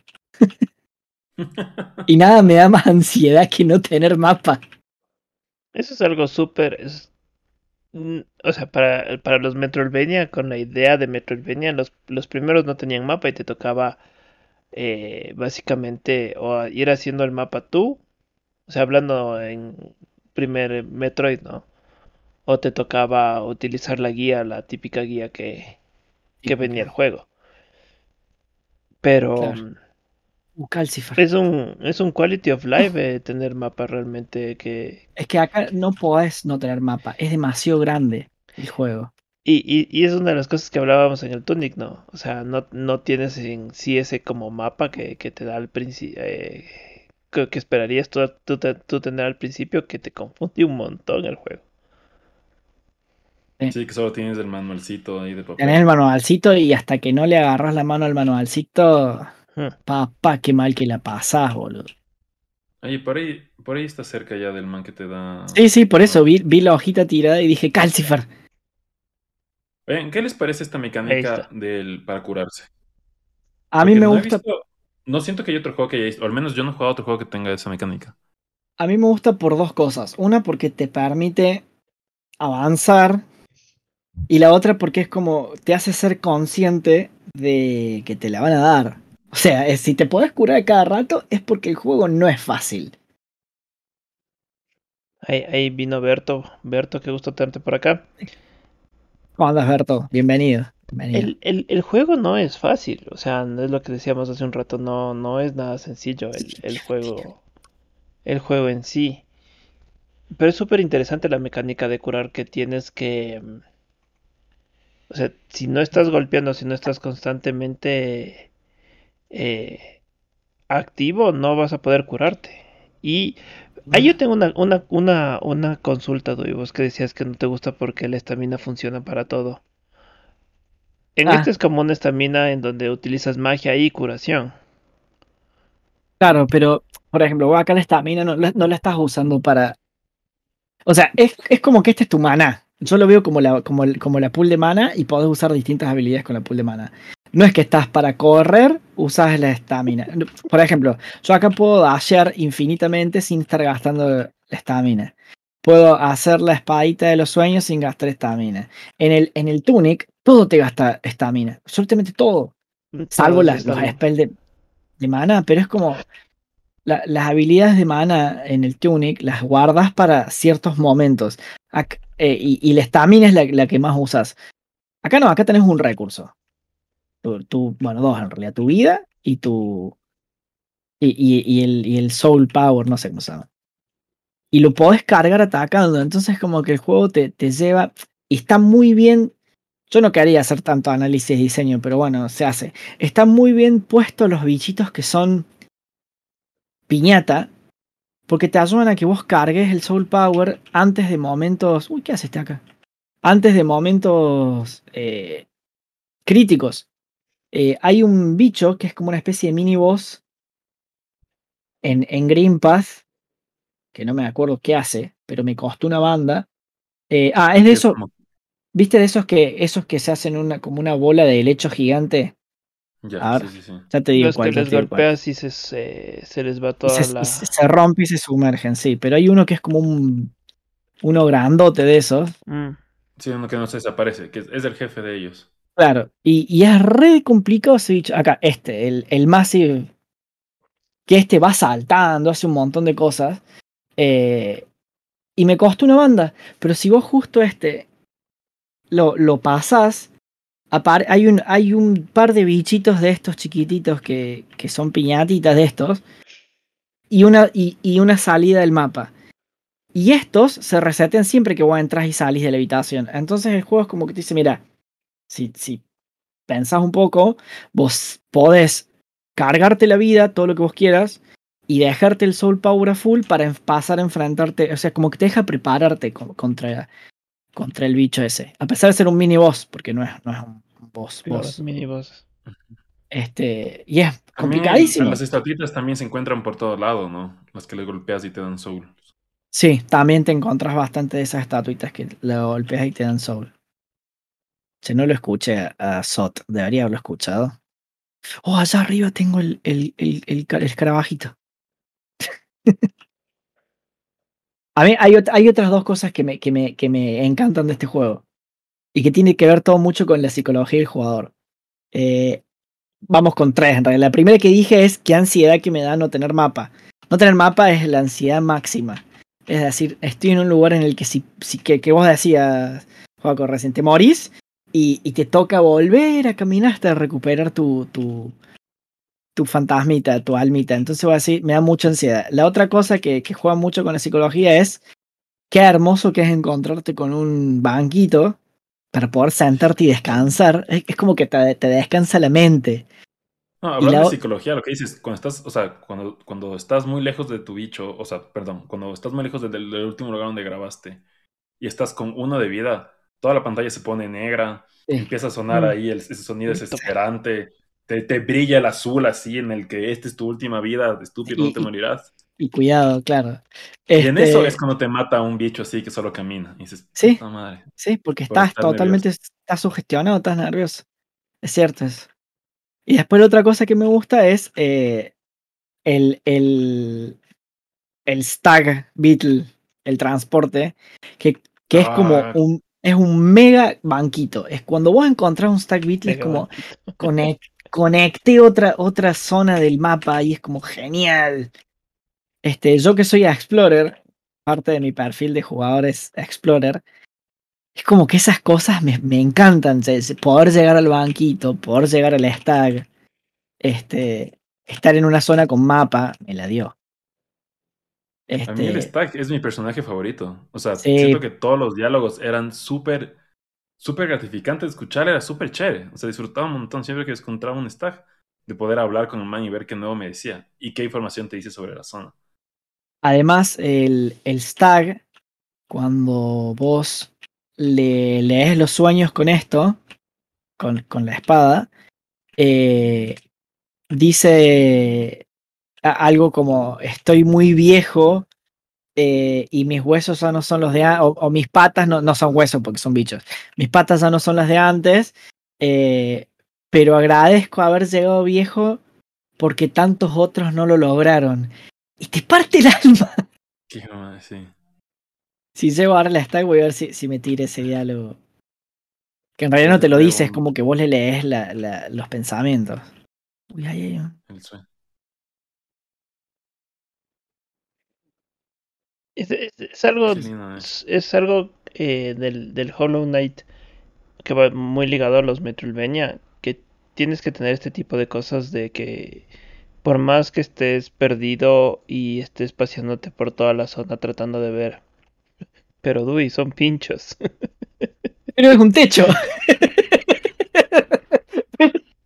Y nada me da más ansiedad que no tener mapa. Eso es algo súper. es- mm, O sea, para, para los Metroidvania, con la idea de Metroidvania, los, los primeros no tenían mapa y te tocaba eh, básicamente o ir haciendo el mapa tú, o sea, hablando en primer Metroid, ¿no? O te tocaba utilizar la guía, la típica guía que, que venía el juego. Pero Claro. mm, Calcifer. es un, es un quality of life eh, tener mapa realmente que, Es que acá no podés no tener mapa. Es demasiado grande el juego. Y, y, y es una de las cosas que hablábamos en el Tunic, ¿no? O sea, no, no tienes en sí ese como mapa que, que te da al principio, que, que esperarías tú, tú, tú tener al principio, que te confunde un montón el juego. Sí, que solo tienes el manualcito ahí de papel. Tenés el manualcito y hasta que no le agarras la mano al manualcito, papá, qué mal que la pasás, boludo. Oye, por ahí, por ahí está cerca ya del man que te da. Sí, sí, por eso vi, vi la hojita tirada y dije, Calcifer. ¿qué les parece esta Ahí mecánica del para curarse? A mí Porque me no gusta, visto- no siento que hay otro juego que haya, o al menos yo no he jugado otro juego que tenga esa mecánica. a mí me gusta por dos cosas. Una porque te permite avanzar y la otra porque es como te hace ser consciente de que te la van a dar. O sea, es- si te podés curar cada rato es porque el juego no es fácil. Ahí, ahí vino Berto. Berto, qué gusto tenerte por acá. ¿Cómo andas, Berto? Bienvenido. Bienvenido. El, el, el juego no es fácil, o sea, es lo que decíamos hace un rato, no, no es nada sencillo el, el juego, el juego en sí. Pero es súper interesante la mecánica de curar que tienes que... O sea, si no estás golpeando, si no estás constantemente eh, activo, no vas a poder curarte. Y ahí yo tengo una, una, una, una consulta, Dui, vos que decías que no te gusta porque la estamina funciona para todo. En Ah. este es como una estamina en donde utilizas magia y curación. Claro, pero, por ejemplo, acá la estamina no, la- no la estás usando para. O sea, es, es como que este es tu mana. Yo lo veo como la, como, el- como la pool de mana y podés usar distintas habilidades con la pool de mana. No es que estás para correr, usas la estamina. Por ejemplo, yo acá puedo dashear infinitamente sin estar gastando la estamina. puedo hacer la espadita de los sueños sin gastar estamina. En el, en el Tunic, todo te gasta estamina, absolutamente todo. Salvo las, los spells de, de mana, pero es como la- las habilidades de mana en el Tunic las guardas para ciertos momentos. Ac- eh, y, y la estamina es la, que más usas. Acá no, acá tenés un recurso. Tu, bueno, dos en realidad. Tu vida y tu. Y el, y el Soul Power, no sé cómo se llama. Y lo podés cargar atacando. Entonces, como que el juego te, te lleva. Y está muy bien. Yo no quería hacer tanto análisis de diseño, pero bueno, se hace. Están muy bien puestos los bichitos que son piñata, porque te ayudan a que vos cargues el Soul Power antes de momentos. Uy, ¿qué hace este acá? Antes de momentos eh, críticos. Eh, hay un bicho que es como una especie de mini boss en, en Green Path, que no me acuerdo qué hace, pero me costó una banda. Eh, ah, es de Es eso. como- ¿Viste de esos que, esos que se hacen una, como una bola de helecho gigante? Ya, sí, sí, sí. Ya te digo Los cuál. que les golpeas y se, se, se les va toda se, la... se- rompe y se sumergen, sí. Pero hay uno que es como un. Uno grandote de esos. Mm. Sí, uno que no se desaparece, que es, el jefe de ellos. Claro. Y, y es re complicado ese bicho. Acá, este, el, el Massive. Que este va saltando, hace un montón de cosas. eh, y me costó una banda. Pero si vos justo este. Lo, lo pasás. Hay, un, hay un par de bichitos de estos chiquititos que, que son piñatitas de estos. Y una, y, una salida del mapa. Y estos se resetean siempre que vos entras y salís de la habitación. Entonces el juego es como que te dice, mira, si, si pensás un poco, vos podés cargarte la vida, todo lo que vos quieras, y dejarte el soul power a full para pasar a enfrentarte. O sea, como que te deja prepararte co- contra, contra el bicho ese. A pesar de ser un mini boss, porque no es, no es un boss, Los boss. mini bosses. Este, y es También complicadísimo. las estatuitas también se encuentran por todo lado, ¿no? Las que le golpeas y te dan soul. Sí, también te encontrás bastante de esas estatuitas que lo golpeas y te dan soul. Che, no lo escuché a, Sot, debería haberlo escuchado. Oh, allá arriba tengo el, el, el, el, ca- el escarabajito. a mí hay, hay otras dos cosas que me, que, me, que me encantan de este juego. Y que tiene que ver todo mucho con la psicología del jugador. Eh, vamos con tres, en realidad. La primera que dije es qué ansiedad que me da no tener mapa. No tener mapa es la ansiedad máxima. Es decir, estoy en un lugar en el que si, si que, vos decías, Joaco, recién te morís y, y te toca volver a caminar hasta recuperar tu, tu, tu fantasmita, tu almita. Entonces voy a decir, me da mucha ansiedad. La otra cosa que, que juega mucho con la psicología es qué hermoso que es encontrarte con un banquito para poder sentarte y descansar. Es, es como que te, te descansa la mente. No, hablando la de psicología, lo que dices, cuando estás, o sea, cuando, cuando estás muy lejos de tu bicho, o sea, perdón, cuando estás muy lejos del, del último lugar donde grabaste y estás con uno de vida, toda la pantalla se pone negra, Sí. empieza a sonar Mm. ahí el- ese sonido desesperante, te, te brilla el azul así en el que esta es tu última vida, estúpido, Y- no te morirás. Y cuidado, claro. Y en Este, eso es cuando te mata un bicho así que solo camina. Y dices, Sí. madre. Sí, porque por estás totalmente, estás sugestionado, estás nervioso. Es cierto eso. Y después la otra cosa que me gusta es eh, el, el, el Stag Beetle, el transporte, que, que es como Ah. un, es un mega banquito. Es cuando vos encontrás un Stag Beetle, es como banquito. conec- conecté otra, otra zona del mapa y es como genial. Este, yo que soy Explorer, parte de mi perfil de jugador es Explorer, es como que esas cosas me, me encantan. Poder llegar al banquito, poder llegar al stag, este, estar en una zona con mapa, me la dio. A mí el Este, Stag es mi personaje favorito. O sea, Sí. siento que todos los diálogos eran súper, súper gratificantes de escuchar, era súper chévere. O sea, disfrutaba un montón siempre que encontraba un Stag de poder hablar con el man y ver qué nuevo me decía y qué información te dice sobre la zona. Además, el, el stag, cuando vos le lees los sueños con esto, con, con la espada, eh, dice algo como estoy muy viejo eh, y mis huesos ya no son los de o, o mis patas no, no son huesos porque son bichos, mis patas ya no son las de antes, eh, pero agradezco haber llegado viejo porque tantos otros no lo lograron. Y te parte el alma. Qué mamá, sí. Si llego ahora la stack, voy a ver si, si me tira ese diálogo. Que en realidad no te lo dice, es como que vos le lees la, la, los pensamientos. Uy, ay, ay. El sueño. Es, es- es algo, Qué lindo, eh. es, es algo eh, del, del Hollow Knight que va muy ligado a los Metroidvania, que tienes que tener este tipo de cosas de que por más que estés perdido y estés paseándote por toda la zona tratando de ver, pero Dewey, son pinchos. Pero es un techo.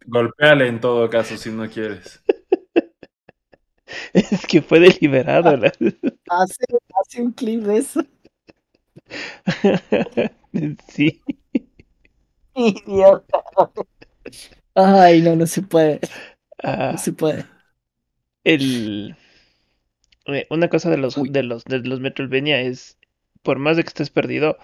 Golpéale en todo caso si no quieres. Es que fue deliberado. la- hace, hace un clip de eso. Sí. Idiota. Ay, no, no se puede. Ah, No se puede. El eh, una cosa de los Uy. de los de los Metroidvania es por más de que estés perdido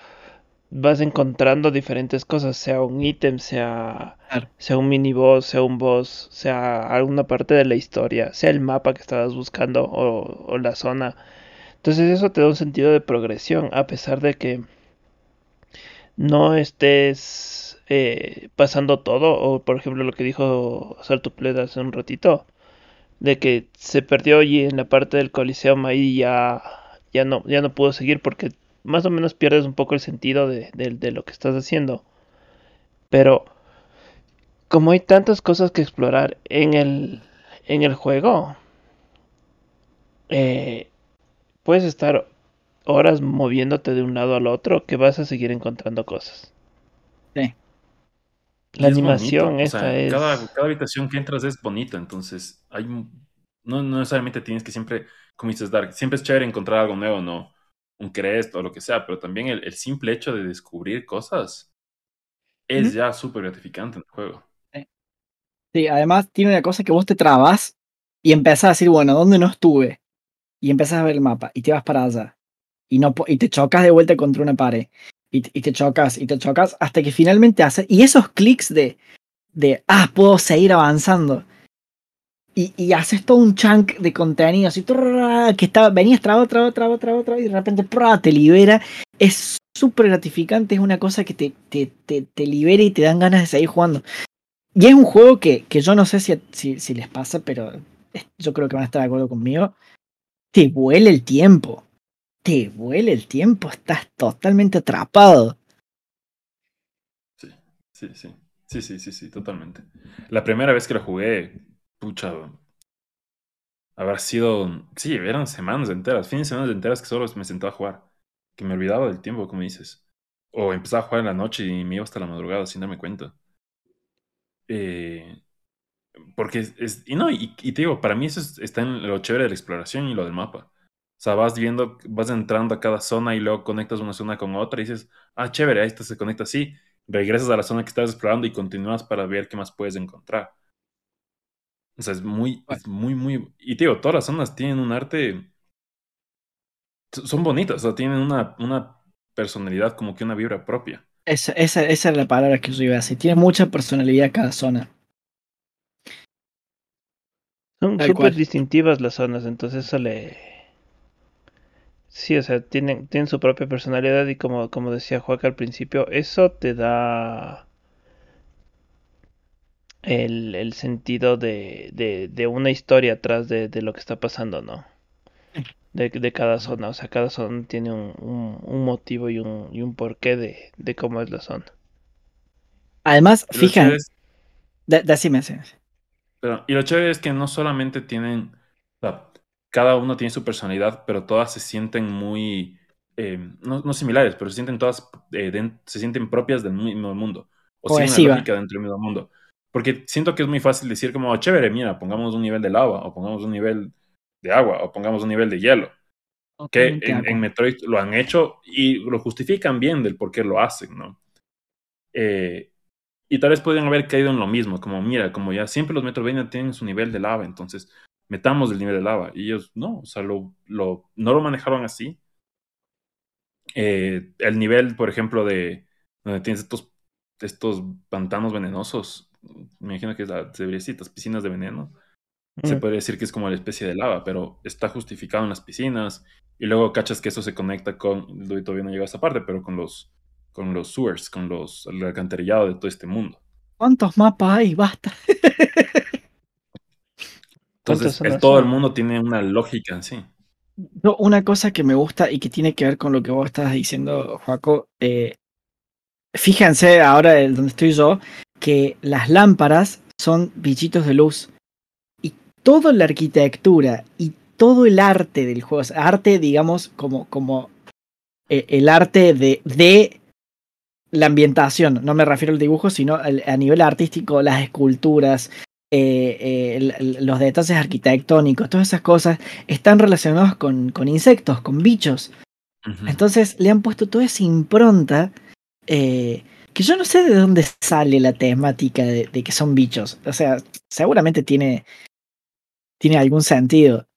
vas encontrando diferentes cosas sea un ítem sea Claro. sea un mini boss sea un boss sea alguna parte de la historia sea el mapa que estabas buscando o, o la zona entonces eso te da un sentido de progresión a pesar de que no estés eh, pasando todo o por ejemplo lo que dijo Saltupled hace un ratito de que se perdió y en la parte del Coliseum ahí ya, ya no, ya no pudo seguir porque más o menos pierdes un poco el sentido de, de- de lo que estás haciendo. Pero como hay tantas cosas que explorar en el, en el juego, eh, puedes estar horas moviéndote de un lado al otro que vas a seguir encontrando cosas. La es animación o esta sea, es... Cada, cada habitación que entras es bonita, entonces hay no, no necesariamente tienes que siempre, como dices, Dark, siempre es chévere encontrar algo nuevo, ¿no? Un crest o lo que sea, pero también el, el simple hecho de descubrir cosas es ya súper gratificante en el juego. Sí, además tiene una cosa que vos te trabas y empezás a decir, bueno, ¿dónde no estuve? Y empezás a ver el mapa y te vas para allá. Y, no, y te chocas de vuelta contra una pared. Y, te- chocas y te chocas hasta que finalmente haces. Y esos clics de, de, ah, puedo seguir avanzando. Y, y haces todo un chunk de contenido así, que estaba, venías traba, traba, traba, traba, traba, y de repente te libera. Es súper gratificante, es una cosa que te, te, te, te libera y te dan ganas de seguir jugando. Y es un juego que, que yo no sé si, si, si les pasa, pero yo creo que van a estar de acuerdo conmigo. Te vuela el tiempo. Te vuela el tiempo. Estás totalmente atrapado. Sí, sí, sí. Sí, sí, sí, sí, totalmente. La primera vez que lo jugué, pucha, habrá sido, sí, eran semanas enteras, fines de semana enteras que solo me sentaba a jugar, que me olvidaba del tiempo, como dices. O empezaba a jugar en la noche y me iba hasta la madrugada sin darme cuenta. Eh, porque es, y no, y, te digo, para mí eso es- está en lo chévere de la exploración y lo del mapa. O sea, vas viendo, vas entrando a cada zona y luego conectas una zona con otra y dices, ah, chévere, esta se conecta así. Regresas a la zona que estabas explorando y continúas para ver qué más puedes encontrar. O sea, es muy, es muy, muy. Y te digo, todas las zonas tienen un arte. Son bonitas, o sea, tienen una, una personalidad como que una vibra propia. Esa, esa, esa es la palabra que yo iba a decir. Tiene mucha personalidad cada zona. Son súper distintivas las zonas, entonces eso le... Sí, o sea, tienen, tienen su propia personalidad y como, como decía Joaquín al principio, eso te da el, el sentido de, de, de una historia atrás de, de lo que está pasando, ¿no? De, de cada zona, o sea, cada zona tiene un, un, un motivo y un, y un porqué de, de cómo es la zona. Además, de- decime, decime. pero- y lo chévere es que no solamente tienen. o sea, cada uno tiene su personalidad, pero todas se sienten muy. eh, no, no similares, pero se sienten todas. eh, se sienten propias del mismo mundo. O siguen una Cohesiva. lógica dentro del mismo mundo. Porque siento que es muy fácil decir, como, "Oh, chévere, mira, pongamos un nivel de lava, o pongamos un nivel de agua, o pongamos un nivel de hielo. que en, en. Metroid lo han hecho y lo justifican bien del por qué lo hacen, ¿no? Eh, y tal vez podrían haber caído en lo mismo, como mira, como ya siempre los Metroidvania tienen su nivel de lava, entonces metamos el nivel de lava. Y ellos no, o sea, lo, lo, no lo manejaron así. Eh, el nivel, por ejemplo, de donde tienes estos, estos pantanos venenosos, me imagino que es la, debería decir, estas piscinas de veneno. se Mm. puede decir que es como la especie de lava, pero está justificado en las piscinas. Y luego cachas que eso se conecta con, Luis todavía no llega a esa parte, pero con los, con los sewers, con los, el alcantarillado de todo este mundo. ¿Cuántos mapas hay? Basta. Entonces, el- todo el mundo tiene una lógica, sí. No, una cosa que me gusta y que tiene que ver con lo que vos estabas diciendo, Joaco. eh, fíjense ahora el- donde estoy yo, que las lámparas son bichitos de luz. Y toda la arquitectura y todo el arte del juego, o sea, arte, digamos, como, como eh, el arte de, de la ambientación, no me refiero al dibujo, sino al- a nivel artístico, las esculturas, eh, eh, los detalles arquitectónicos, todas esas cosas están relacionados con, con insectos, con bichos. Entonces le han puesto toda esa impronta eh, que yo no sé de dónde sale la temática de, de que son bichos. O sea, seguramente tiene, tiene algún sentido.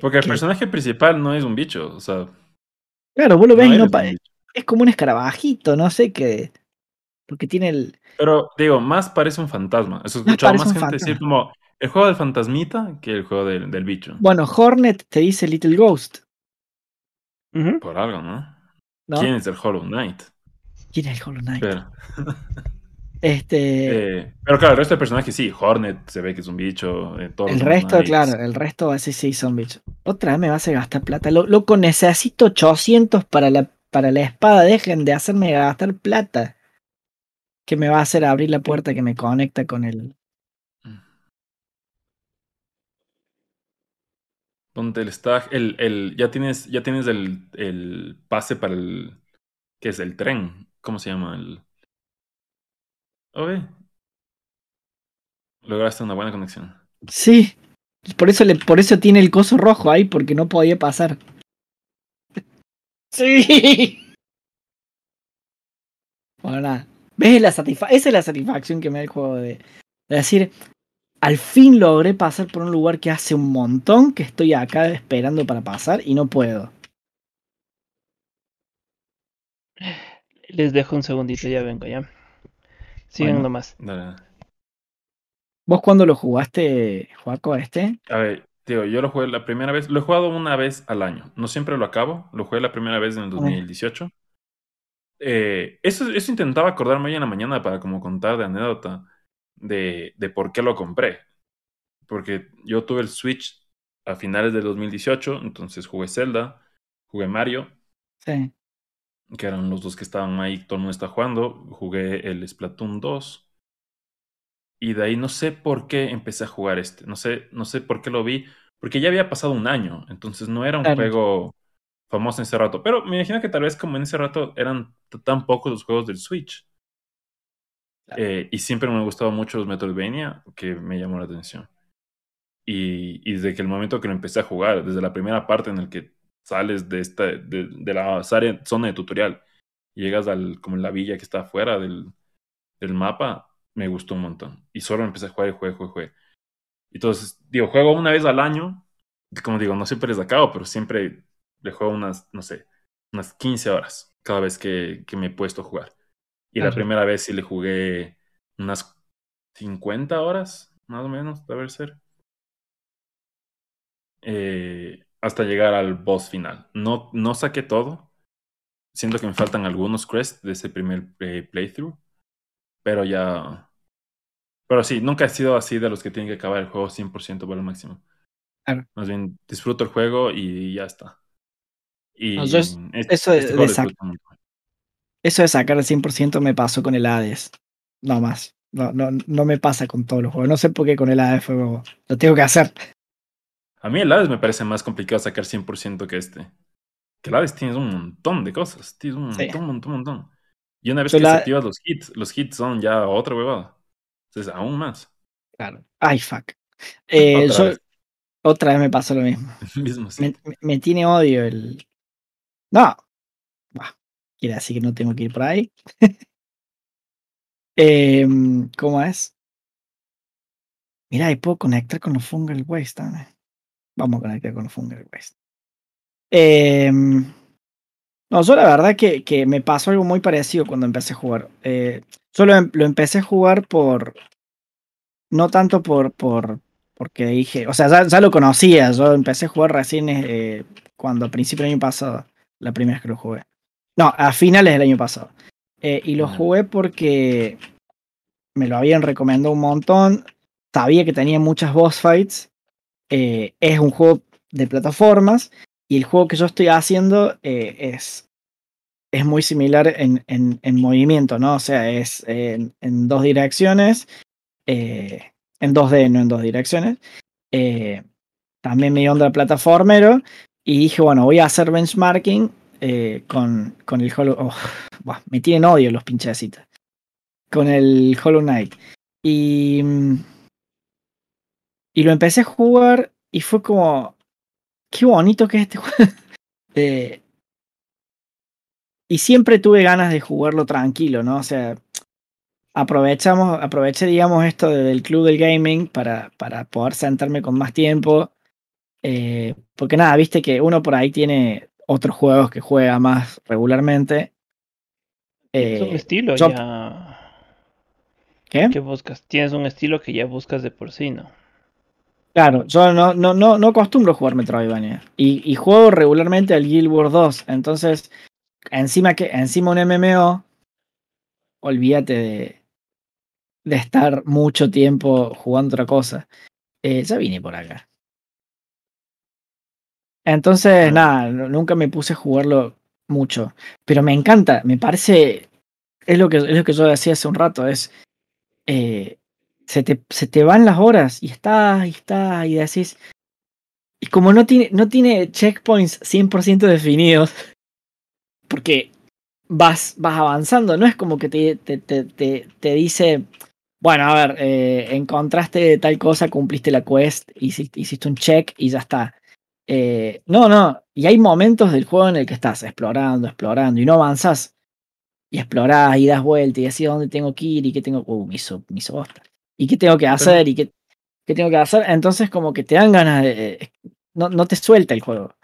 Porque el que- personaje principal no es un bicho, o sea, claro, vos lo ves y no es como un escarabajito, no sé qué. Porque tiene el. Pero digo, más parece un fantasma. Eso he escuchado más gente decir como el juego del fantasmita que el juego del, del bicho. Bueno, Hornet te dice Little Ghost. Por algo, ¿no? ¿no? ¿Quién es el Hollow Knight? ¿Quién es el Hollow Knight? Pero, Este. eh, pero claro, el resto de personajes sí, Hornet se ve que es un bicho. eh, todos El resto, Knights. claro, el resto así sí son bichos. Otra vez me vas a gastar plata. Lo- Loco, necesito 800 para la, para la espada. Dejen de hacerme gastar plata. Que me va a hacer abrir la puerta que me conecta con el. Ponte el stack, el, el, ya tienes, ya tienes el, el pase para el, ¿qué es? El tren, ¿cómo se llama? El... Oye, lograste una buena conexión. Sí. Por eso, le, por eso tiene el coso rojo ahí, porque no podía pasar. Sí. Bueno, nada. ¿Ves la satisfa Esa es la satisfacción que me da el juego de, de decir, al fin logré pasar por un lugar que hace un montón que estoy acá esperando para pasar y no puedo. Les dejo un segundito, ya vengo, ya. Sigan Bueno. nomás. Dale. ¿Vos cuándo lo jugaste, Juaco, a este? A ver, tío, yo lo jugué la primera vez, lo he jugado una vez al año, no siempre lo acabo, lo jugué la primera vez en el 2018. Eh, eso, eso intentaba acordarme hoy en la mañana para como contar de anécdota de, de por qué lo compré. Porque yo tuve el Switch a finales del 2018, entonces jugué Zelda, jugué Mario, Sí. que eran los dos que estaban ahí, todo el mundo está jugando, jugué el Splatoon 2. Y de ahí no sé por qué empecé a jugar este. No sé, no sé por qué lo vi. Porque ya había pasado un año. Entonces no era un Claro. juego famoso en ese rato. Pero me imagino que tal vez como en ese rato eran tan pocos los juegos del Switch. Claro. Eh, y siempre me han gustado mucho los Metroidvania, que me llamó la atención. Y, y desde que el momento que lo empecé a jugar, desde la primera parte en el que sales de esta, de, de la área- zona de tutorial, y llegas al, como en la villa que está afuera del, del mapa, me gustó un montón. Y solo empecé a jugar y jugué, jugué, jugué. Entonces, digo, juego una vez al año. Como digo, no siempre les acabo, pero siempre le juego unas, no sé, unas 15 horas cada vez que, que me he puesto a jugar. Y la Claro. primera vez sí le jugué unas 50 horas, más o menos, debe ser. Eh, hasta llegar al boss final. No, no saqué todo. Siento que me faltan algunos crests de ese primer eh, playthrough. Pero ya. Pero sí, nunca he sido así de los que tienen que acabar el juego 100% por el máximo. Claro. Más bien, disfruto el juego y ya está. Y No, yo es- es- eso de- este de sac-. Eso de sacar el 100% me pasó con el Hades. No más. No, no, no me pasa con todos los juegos. No sé por qué con el Hades fue como, Lo tengo que hacer. A mí el Hades me parece más complicado sacar 100% que este. Que el Hades tienes un montón de cosas. Tienes un Sí. montón, montón, montón. Y una vez que la- se activas los hits, los hits son ya otra huevada. Entonces, aún más. Claro. Ay, fuck. Eh, Otra yo- vez. otra vez me pasó lo mismo. Mismo sí. me- me tiene odio el. No. Bah, quiere decir que no tengo que ir por ahí. Em, ¿Cómo es? Mira, ahí puedo conectar con los Fungal Waste también. Vamos a conectar con los Fungal Waste. Em, no, yo la verdad que, que me pasó algo muy parecido cuando empecé a jugar. Eh, yo lo, em- empecé a jugar por. No tanto por, por, porque dije, o sea, ya, lo conocía, yo empecé a jugar recién eh, cuando a principios del año pasado, la primera vez que lo jugué. No, a finales del año pasado. Eh, y lo jugué porque me lo habían recomendado un montón, sabía que tenía muchas boss fights, eh, es un juego de plataformas y el juego que yo estoy haciendo es, es muy similar en, en, en, movimiento, ¿no? O sea, es en, en dos direcciones. Eh, en 2D, no en dos direcciones. Eh, también me dio onda plataformero y dije, bueno, voy a hacer benchmarking eh, con, con el Hollow... Oh, me tienen odio los pinchecitos. Con el Hollow Knight. Y, y lo empecé a jugar y fue como, qué bonito que es este juego. Eh, y siempre tuve ganas de jugarlo tranquilo, ¿no? O sea, aprovechamos, aproveché, digamos, esto del club del gaming para, para poder sentarme con más tiempo. Eh, porque nada, viste que uno por ahí tiene otros juegos que juega más regularmente. es un eh, estilo ya. ¿Qué? ¿Qué buscas? Tienes un estilo que ya buscas de por sí, ¿no? Claro, yo no, no, no, no acostumbro jugar Metroidvania. Y, y juego regularmente al Guild Wars 2. Entonces, encima que, encima un MMO, olvídate de, de estar mucho tiempo jugando otra cosa. Eh, ya vine por acá. Entonces, nada, nunca me puse a jugarlo mucho. Pero me encanta, me parece. Es lo que, es lo que yo decía hace un rato, es. Eh, se, te, se te van las horas y está, y está, y decís. Y como no tiene, no tiene checkpoints 100% definidos, porque vas, vas avanzando, no es como que te, te, te, te dice, bueno, a ver, eh, encontraste tal cosa, cumpliste la quest, hiciste, hiciste un check y ya está. Eh, no, no, y hay momentos del juego en el que estás explorando, explorando y no avanzas. Y explorás y das vuelta y decís dónde tengo que ir y qué tengo. Uh, me hizo, me ¿Y qué tengo que hacer? ¿Y qué, qué tengo que hacer? Entonces, como que te dan ganas de. No, no te suelta el juego.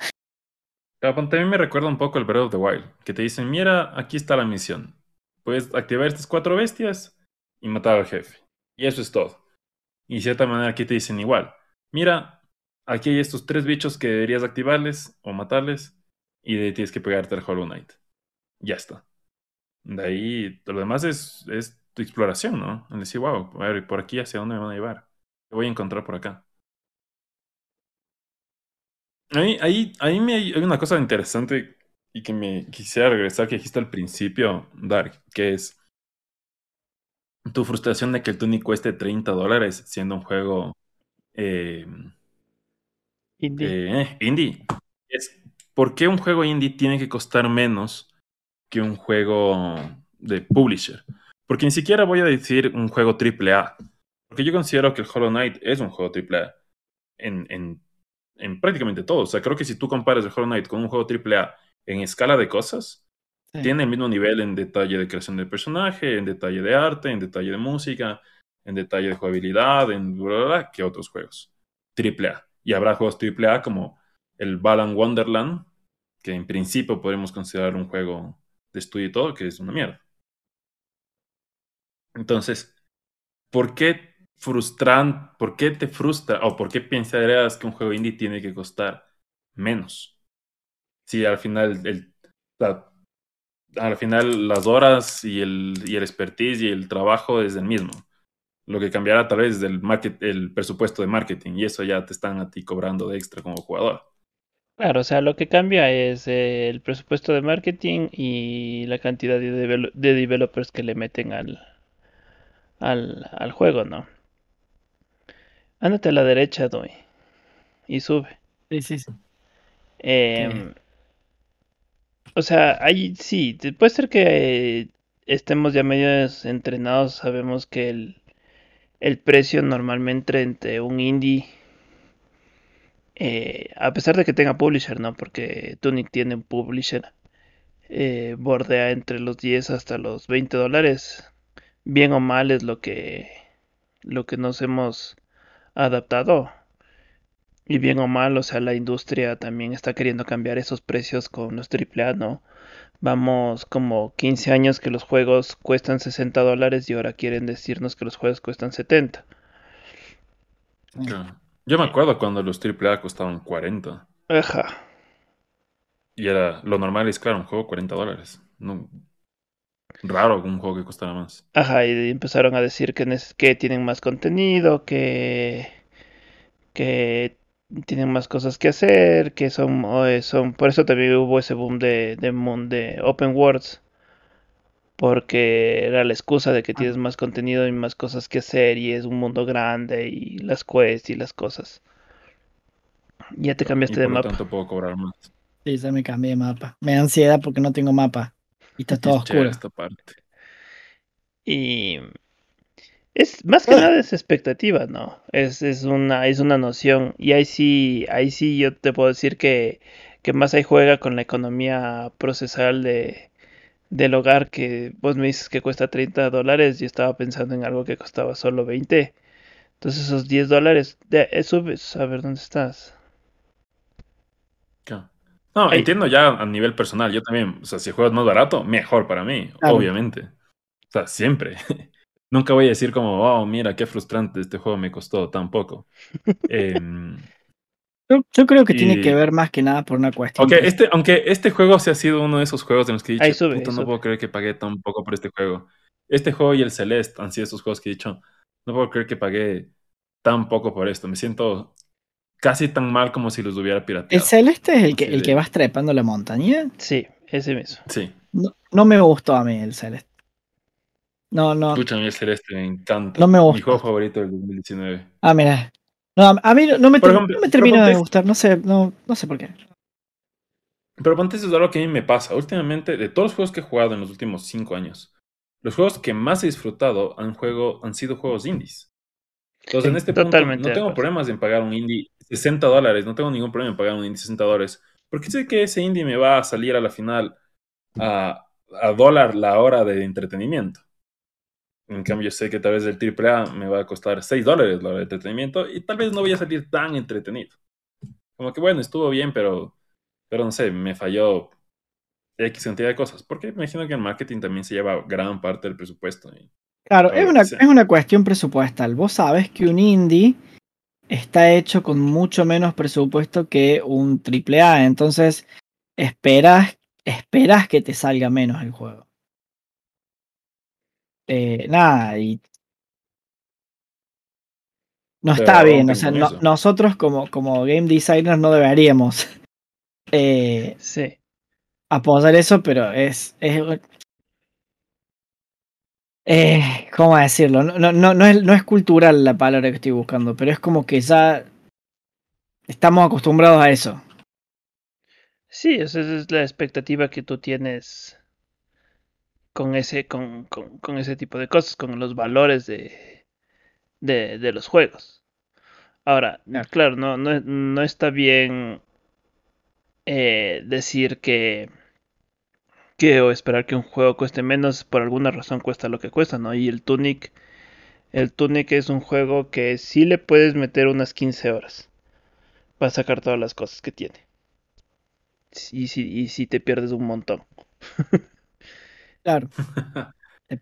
También me recuerda un poco el Breath of the Wild, que te dicen: Mira, aquí está la misión. Puedes activar estas cuatro bestias y matar al jefe. Y eso es todo. Y de cierta manera aquí te dicen igual. Mira, aquí hay estos tres bichos que deberías activarles o matarles y de ahí tienes que pegarte al Hollow Knight. Ya está. De ahí, lo demás es, tu exploración, ¿no? En decir, wow, a ver, por aquí hacia dónde me van a llevar. ¿Qué voy a encontrar por acá? Ahí, ahí, ahí me hay una cosa interesante y que me quisiera regresar que dijiste al principio, Dark, que es tu frustración de que el Tunic cueste 30 dólares siendo un juego eh, indie. Eh, indie. Es, ¿Por qué un juego indie tiene que costar menos que un juego de publisher? Porque ni siquiera voy a decir un juego AAA. Porque yo considero que el Hollow Knight es un juego AAA en, en, en prácticamente todo. O sea, creo que si tú comparas el Hollow Knight con un juego AAA en escala de cosas, tiene el mismo nivel en detalle de creación de personaje, en detalle de arte, en detalle de música, en detalle de jugabilidad, en bla, que otros juegos. Triple A. Y habrá juegos triple A como el Balan Wonderland, que en principio podemos considerar un juego de estudio y todo, que es una mierda. Entonces, ¿por qué frustran, por qué te frustra o por qué pensarías que un juego indie tiene que costar menos? Si al final el, al final las horas y el, y el expertise y el trabajo es el mismo. Lo que cambiará tal vez es el, market, el presupuesto de marketing y eso ya te están a ti cobrando de extra como jugador. Claro, o sea, lo que cambia es eh, el presupuesto de marketing y la cantidad de, de developers que le meten al, al, al juego, ¿no? Ándate a la derecha, Doy. Y sube. Sí, sí, sí. Eh, o sea, ahí sí, puede ser que estemos ya medio entrenados, sabemos que el, el precio normalmente entre un indie, eh, a pesar de que tenga publisher, ¿no? Porque Tunic tiene un publisher, eh, bordea entre los 10 hasta los 20 dólares. Bien o mal es lo que, lo que nos hemos adaptado. Y bien o mal, o sea, la industria también está queriendo cambiar esos precios con los AAA, ¿no? Vamos como 15 años que los juegos cuestan 60 dólares y ahora quieren decirnos que los juegos cuestan 70. Yo me acuerdo cuando los AAA costaban 40. Ajá. Y era, lo normal es, claro, un juego 40 dólares. No, raro un juego que costara más. Ajá, y empezaron a decir que, que tienen más contenido, que, que tienen más cosas que hacer, que son, eh, son, por eso también hubo ese boom de, de, de open worlds, porque era la excusa de que tienes más contenido y más cosas que hacer y es un mundo grande y las quests y las cosas. Ya te Y cambiaste por de lo mapa. tanto puedo cobrar más. Sí, se me cambié de mapa. Me da ansiedad porque no tengo mapa. Y está todo oscuro. esta parte. Y es más que Ah. nada es expectativa, ¿no? Es, es una, es una noción. Y ahí sí, ahí sí yo te puedo decir que, que más ahí juega con la economía procesal de, del hogar que vos me dices que cuesta 30 dólares. Yo estaba pensando en algo que costaba solo 20. Entonces esos 10 dólares, de, eh, subes, a ver dónde estás. No, Ahí. entiendo ya a nivel personal. Yo también, o sea, si juegas más barato, mejor para mí, Claro. obviamente. O sea, siempre. Nunca voy a decir como, oh, mira, qué frustrante, este juego me costó tan poco. Em, Yo, yo creo que tiene que ver más que nada por una cuestión. aunque, este, aunque este juego se ha sido uno de esos juegos en los que he dicho, Ahí sube, puta, ahí no sube. puedo creer que pagué tan poco por este juego. Este juego y el Celeste han sido esos juegos que he dicho, no puedo creer que pagué tan poco por esto. Me siento casi tan mal como si los hubiera ¿El pirateado. celeste es el que, el que vas trepando la montaña? Sí, ese mismo. Sí. No, no me gustó a mí el celeste. No, no. Escucha, a mí el Celeste me encanta. No me Mi gusta. juego favorito del 2019. Ah, mira. No, a- mí no me, Por ter- ejemplo, no me pero termina de gustar. No sé, no, no sé por qué. Pero ponte eso es algo que a mí me pasa. Últimamente, de todos los juegos que he jugado en los últimos cinco años, los juegos que más he disfrutado han, juego, han sido juegos indies. Entonces, Sí, en este punto, no tengo problemas en pagar un indie 60 dólares. No tengo ningún problema en pagar un indie 60 dólares. Porque sé que ese indie me va a salir a la final a, a dólar la hora de entretenimiento. En cambio, sé que tal vez el AAA me va a costar 6 dólares la hora de entretenimiento y tal vez no voy a salir tan entretenido. Como que bueno, estuvo bien, pero, pero no sé, me falló X cantidad de cosas. Porque me imagino que el marketing también se lleva gran parte del presupuesto. y- Claro, es una, es una cuestión presupuestal. Vos sabes que un indie está hecho con mucho menos presupuesto que un AAA, entonces esperas, esperas que te salga menos el juego. Eh, nada, y no Pero está bien, o sea, no- nosotros como, como game designers no deberíamos eh, Sí. apoyar eso, pero es, es eh, ¿cómo decirlo? No, no, no, no es, no es cultural la palabra que estoy buscando, pero es como que ya estamos acostumbrados a eso. Sí, esa es la expectativa que tú tienes con ese, con, con- con ese tipo de cosas, con los valores de, de, de los juegos. Ahora, Claro. claro, no, no, no está bien eh, decir que, que o esperar que un juego cueste menos, por alguna razón cuesta lo que cuesta, ¿no? Y el Tunic, el Tunic es un juego que sí le puedes meter unas 15 horas para sacar todas las cosas que tiene. Y si, y si te pierdes un montón. Claro.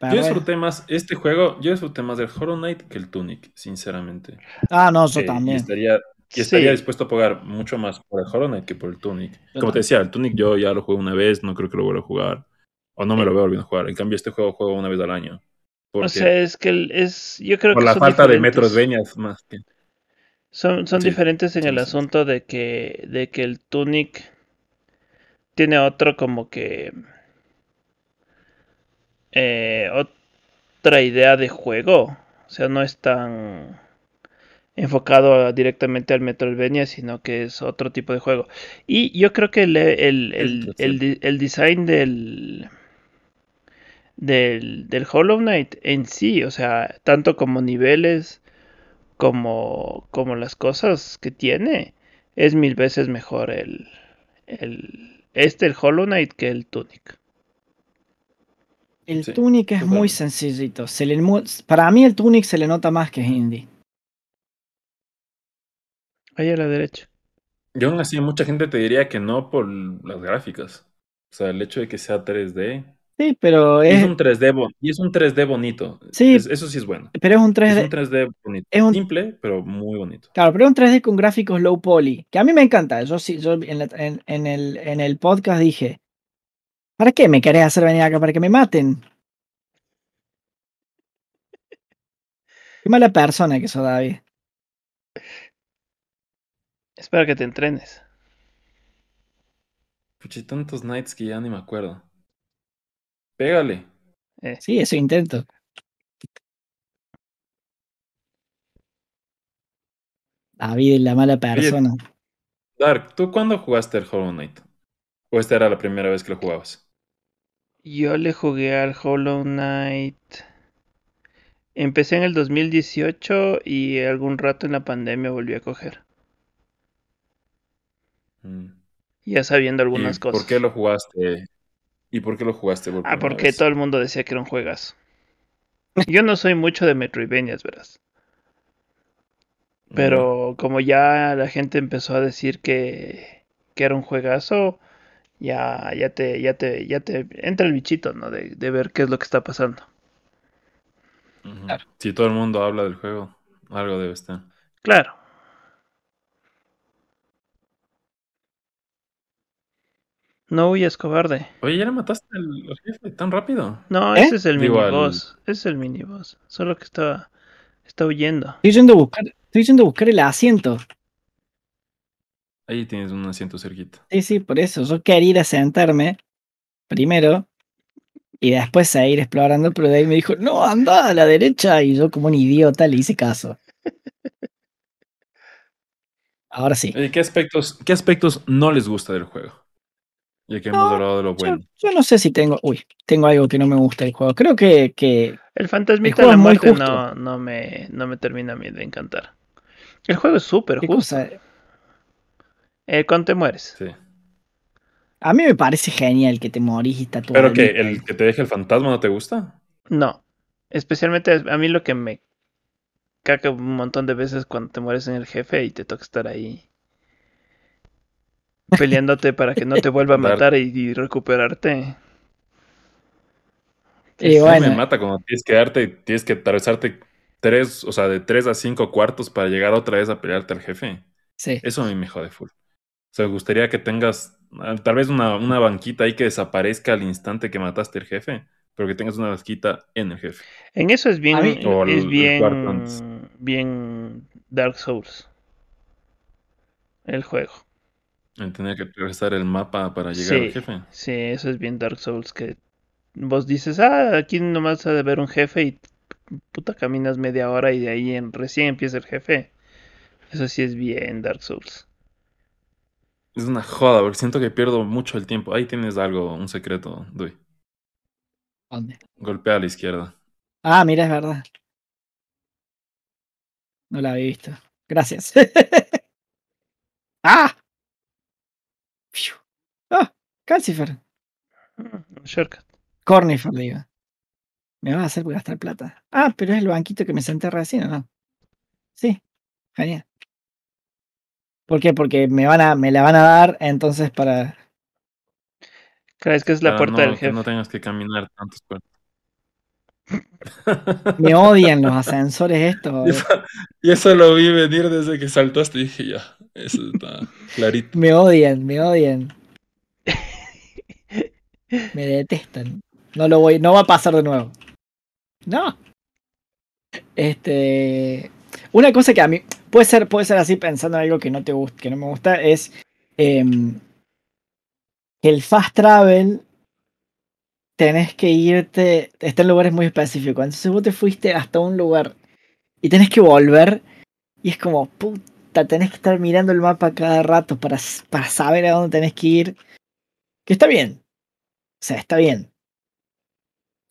Yo disfruté más este juego, yo disfruté más del Hollow Knight que el Tunic, sinceramente. Ah, no, yo Eh, y también. estaría, y estaría Sí. dispuesto a pagar mucho más por el Hollow Knight que por el Tunic. Yo Como te decía, el Tunic yo ya lo jugué una vez, no creo que lo vuelva a jugar. O no me Sí. lo veo volviendo a jugar. En cambio, este juego juego una vez al año. Porque O sea, es que el- es, yo creo por que la son falta de diferentes. Metroidvanias más que... Son, son Sí, diferentes en sí, el sí. asunto de que, de que el Tunic tiene otro como que eh, otra idea de juego. O sea, no es tan enfocado a- directamente al Metroidvania, sino que es otro tipo de juego. Y yo creo que el, el, el, el, el design del, del, del Hollow Knight en sí, o sea, tanto como niveles como, como las cosas que tiene, es mil veces mejor el, el este, el Hollow Knight, que el Tunic. El Sí, Tunic es muy sencillito. Se le mu- para mí el Tunic se le nota más que es indie. Ahí a la derecha. Yo aún así, mucha gente te diría que no por las gráficas. O sea, el hecho de que sea 3D. Sí, pero Es es, un 3D bon- y es un 3D bonito. Sí. Es- eso sí es bueno. pero es un Es 3D. un 3D bonito. es un- Simple, pero muy bonito. Claro, pero es un 3D con gráficos low poly, que a mí me encanta. Yo sí, yo en, la- en- en el, en el podcast dije, ¿para qué me querés hacer venir acá? ¿Para que me maten? Qué mala persona que sos, David. Es para que te entrenes. Puchi, tantos nights que ya ni me acuerdo. Pégale. Eh, Sí, eso intento. David es la mala persona. Dark, ¿tú cuándo jugaste el Hollow Knight? ¿O esta era la primera vez que lo jugabas? Yo le jugué al Hollow Knight. Empecé en el 2018 y algún rato en la pandemia volví a coger. Mm. Ya sabiendo algunas ¿Y cosas. ¿Por qué lo jugaste? ¿Y por qué lo jugaste? por Ah, porque vez? todo el mundo decía que era un juegazo. Yo no soy mucho de Metroidvanias, verás. Pero como ya la gente empezó a decir que, que era un juegazo, ya, ya te, ya te, ya te entra el bichito, ¿no? De, de ver qué es lo que está pasando. Claro. Si todo el mundo habla del juego, algo debe estar. Claro. No huyas, cobarde. Oye, ¿ya le mataste al jefe tan rápido? No, ¿Eh? ese es el al- miniboss. Ese es el miniboss. Solo que está, está huyendo. Estoy yendo a buscar, estoy yendo a buscar el asiento. Ahí tienes un asiento cerquita. Sí, sí, por eso. Yo quería ir a sentarme primero y después seguir explorando, pero de ahí me dijo, no, anda a la derecha. Y yo como un idiota le hice caso. Ahora sí. ¿qué aspectos, ¿qué aspectos no les gusta del juego? Ya que hemos No, hablado de lo bueno. yo no sé si tengo, uy, tengo algo que no me gusta del juego. Creo que, que El fantasmita El de la juego es muy muerte justo. no, no, me, no me termina a mí de encantar. El juego es súper ¿qué justo. cosa? Eh, cuando te mueres. Sí. A mí me parece genial que te morís y está tu ¿Pero que el que te deje el fantasma no te gusta? No. Especialmente a mí lo que me caca un montón de veces cuando te mueres en el jefe y te toca estar ahí peleándote para que no te vuelva a matar y, y recuperarte. Y Sí, bueno, me mata cuando tienes que darte, tienes que atravesarte tres, o sea, de tres a cinco cuartos para llegar otra vez a pelearte al jefe. sí. Eso a mí me jode full. O sea, me gustaría que tengas ah, tal vez una, una banquita ahí que desaparezca al instante que mataste al jefe, pero que tengas una banquita en el jefe. En eso es bien, A mí- O el- es el bien, bien Dark Souls. El juego. En tener que atravesar el mapa para llegar Sí. al jefe. Sí, eso es bien Dark Souls que vos dices, ah, aquí nomás ha de haber un jefe y puta caminas media hora y de ahí en, recién empieza el jefe. Eso sí es bien Dark Souls. Es una joda, porque siento que pierdo mucho el tiempo. Ahí tienes algo, un secreto, Dui. ¿Dónde? Golpea a la izquierda. Ah, mira, es verdad. No la había visto. Gracias. ¡Ah! ¡Ah! Calcifer. Shortcut. Cornifer, digo. Me vas a hacer gastar plata. Ah, pero es el banquito que me senté recién, ¿o no? Sí. Genial. ¿Por qué? Porque me van a, me la van a dar, entonces para. Claro, es que es la Para puerta no, del que jefe. no tengas que caminar tantos cuartos. Me odian los ascensores estos. Y eso, y eso lo vi venir desde que saltaste y dije, ya, eso está clarito. Me odian, me odian. Me detestan. No lo voy, no va a pasar de nuevo. No. Este. Una cosa que a mí. Puede ser, puede ser así pensando en algo que no te gusta, que no me gusta, es em, que el fast travel tenés que irte. Está en lugares muy específicos. Entonces vos te fuiste hasta un lugar y tenés que volver. Y es como, puta, tenés que estar mirando el mapa cada rato para, para saber a dónde tenés que ir. Que está bien. O sea, está bien.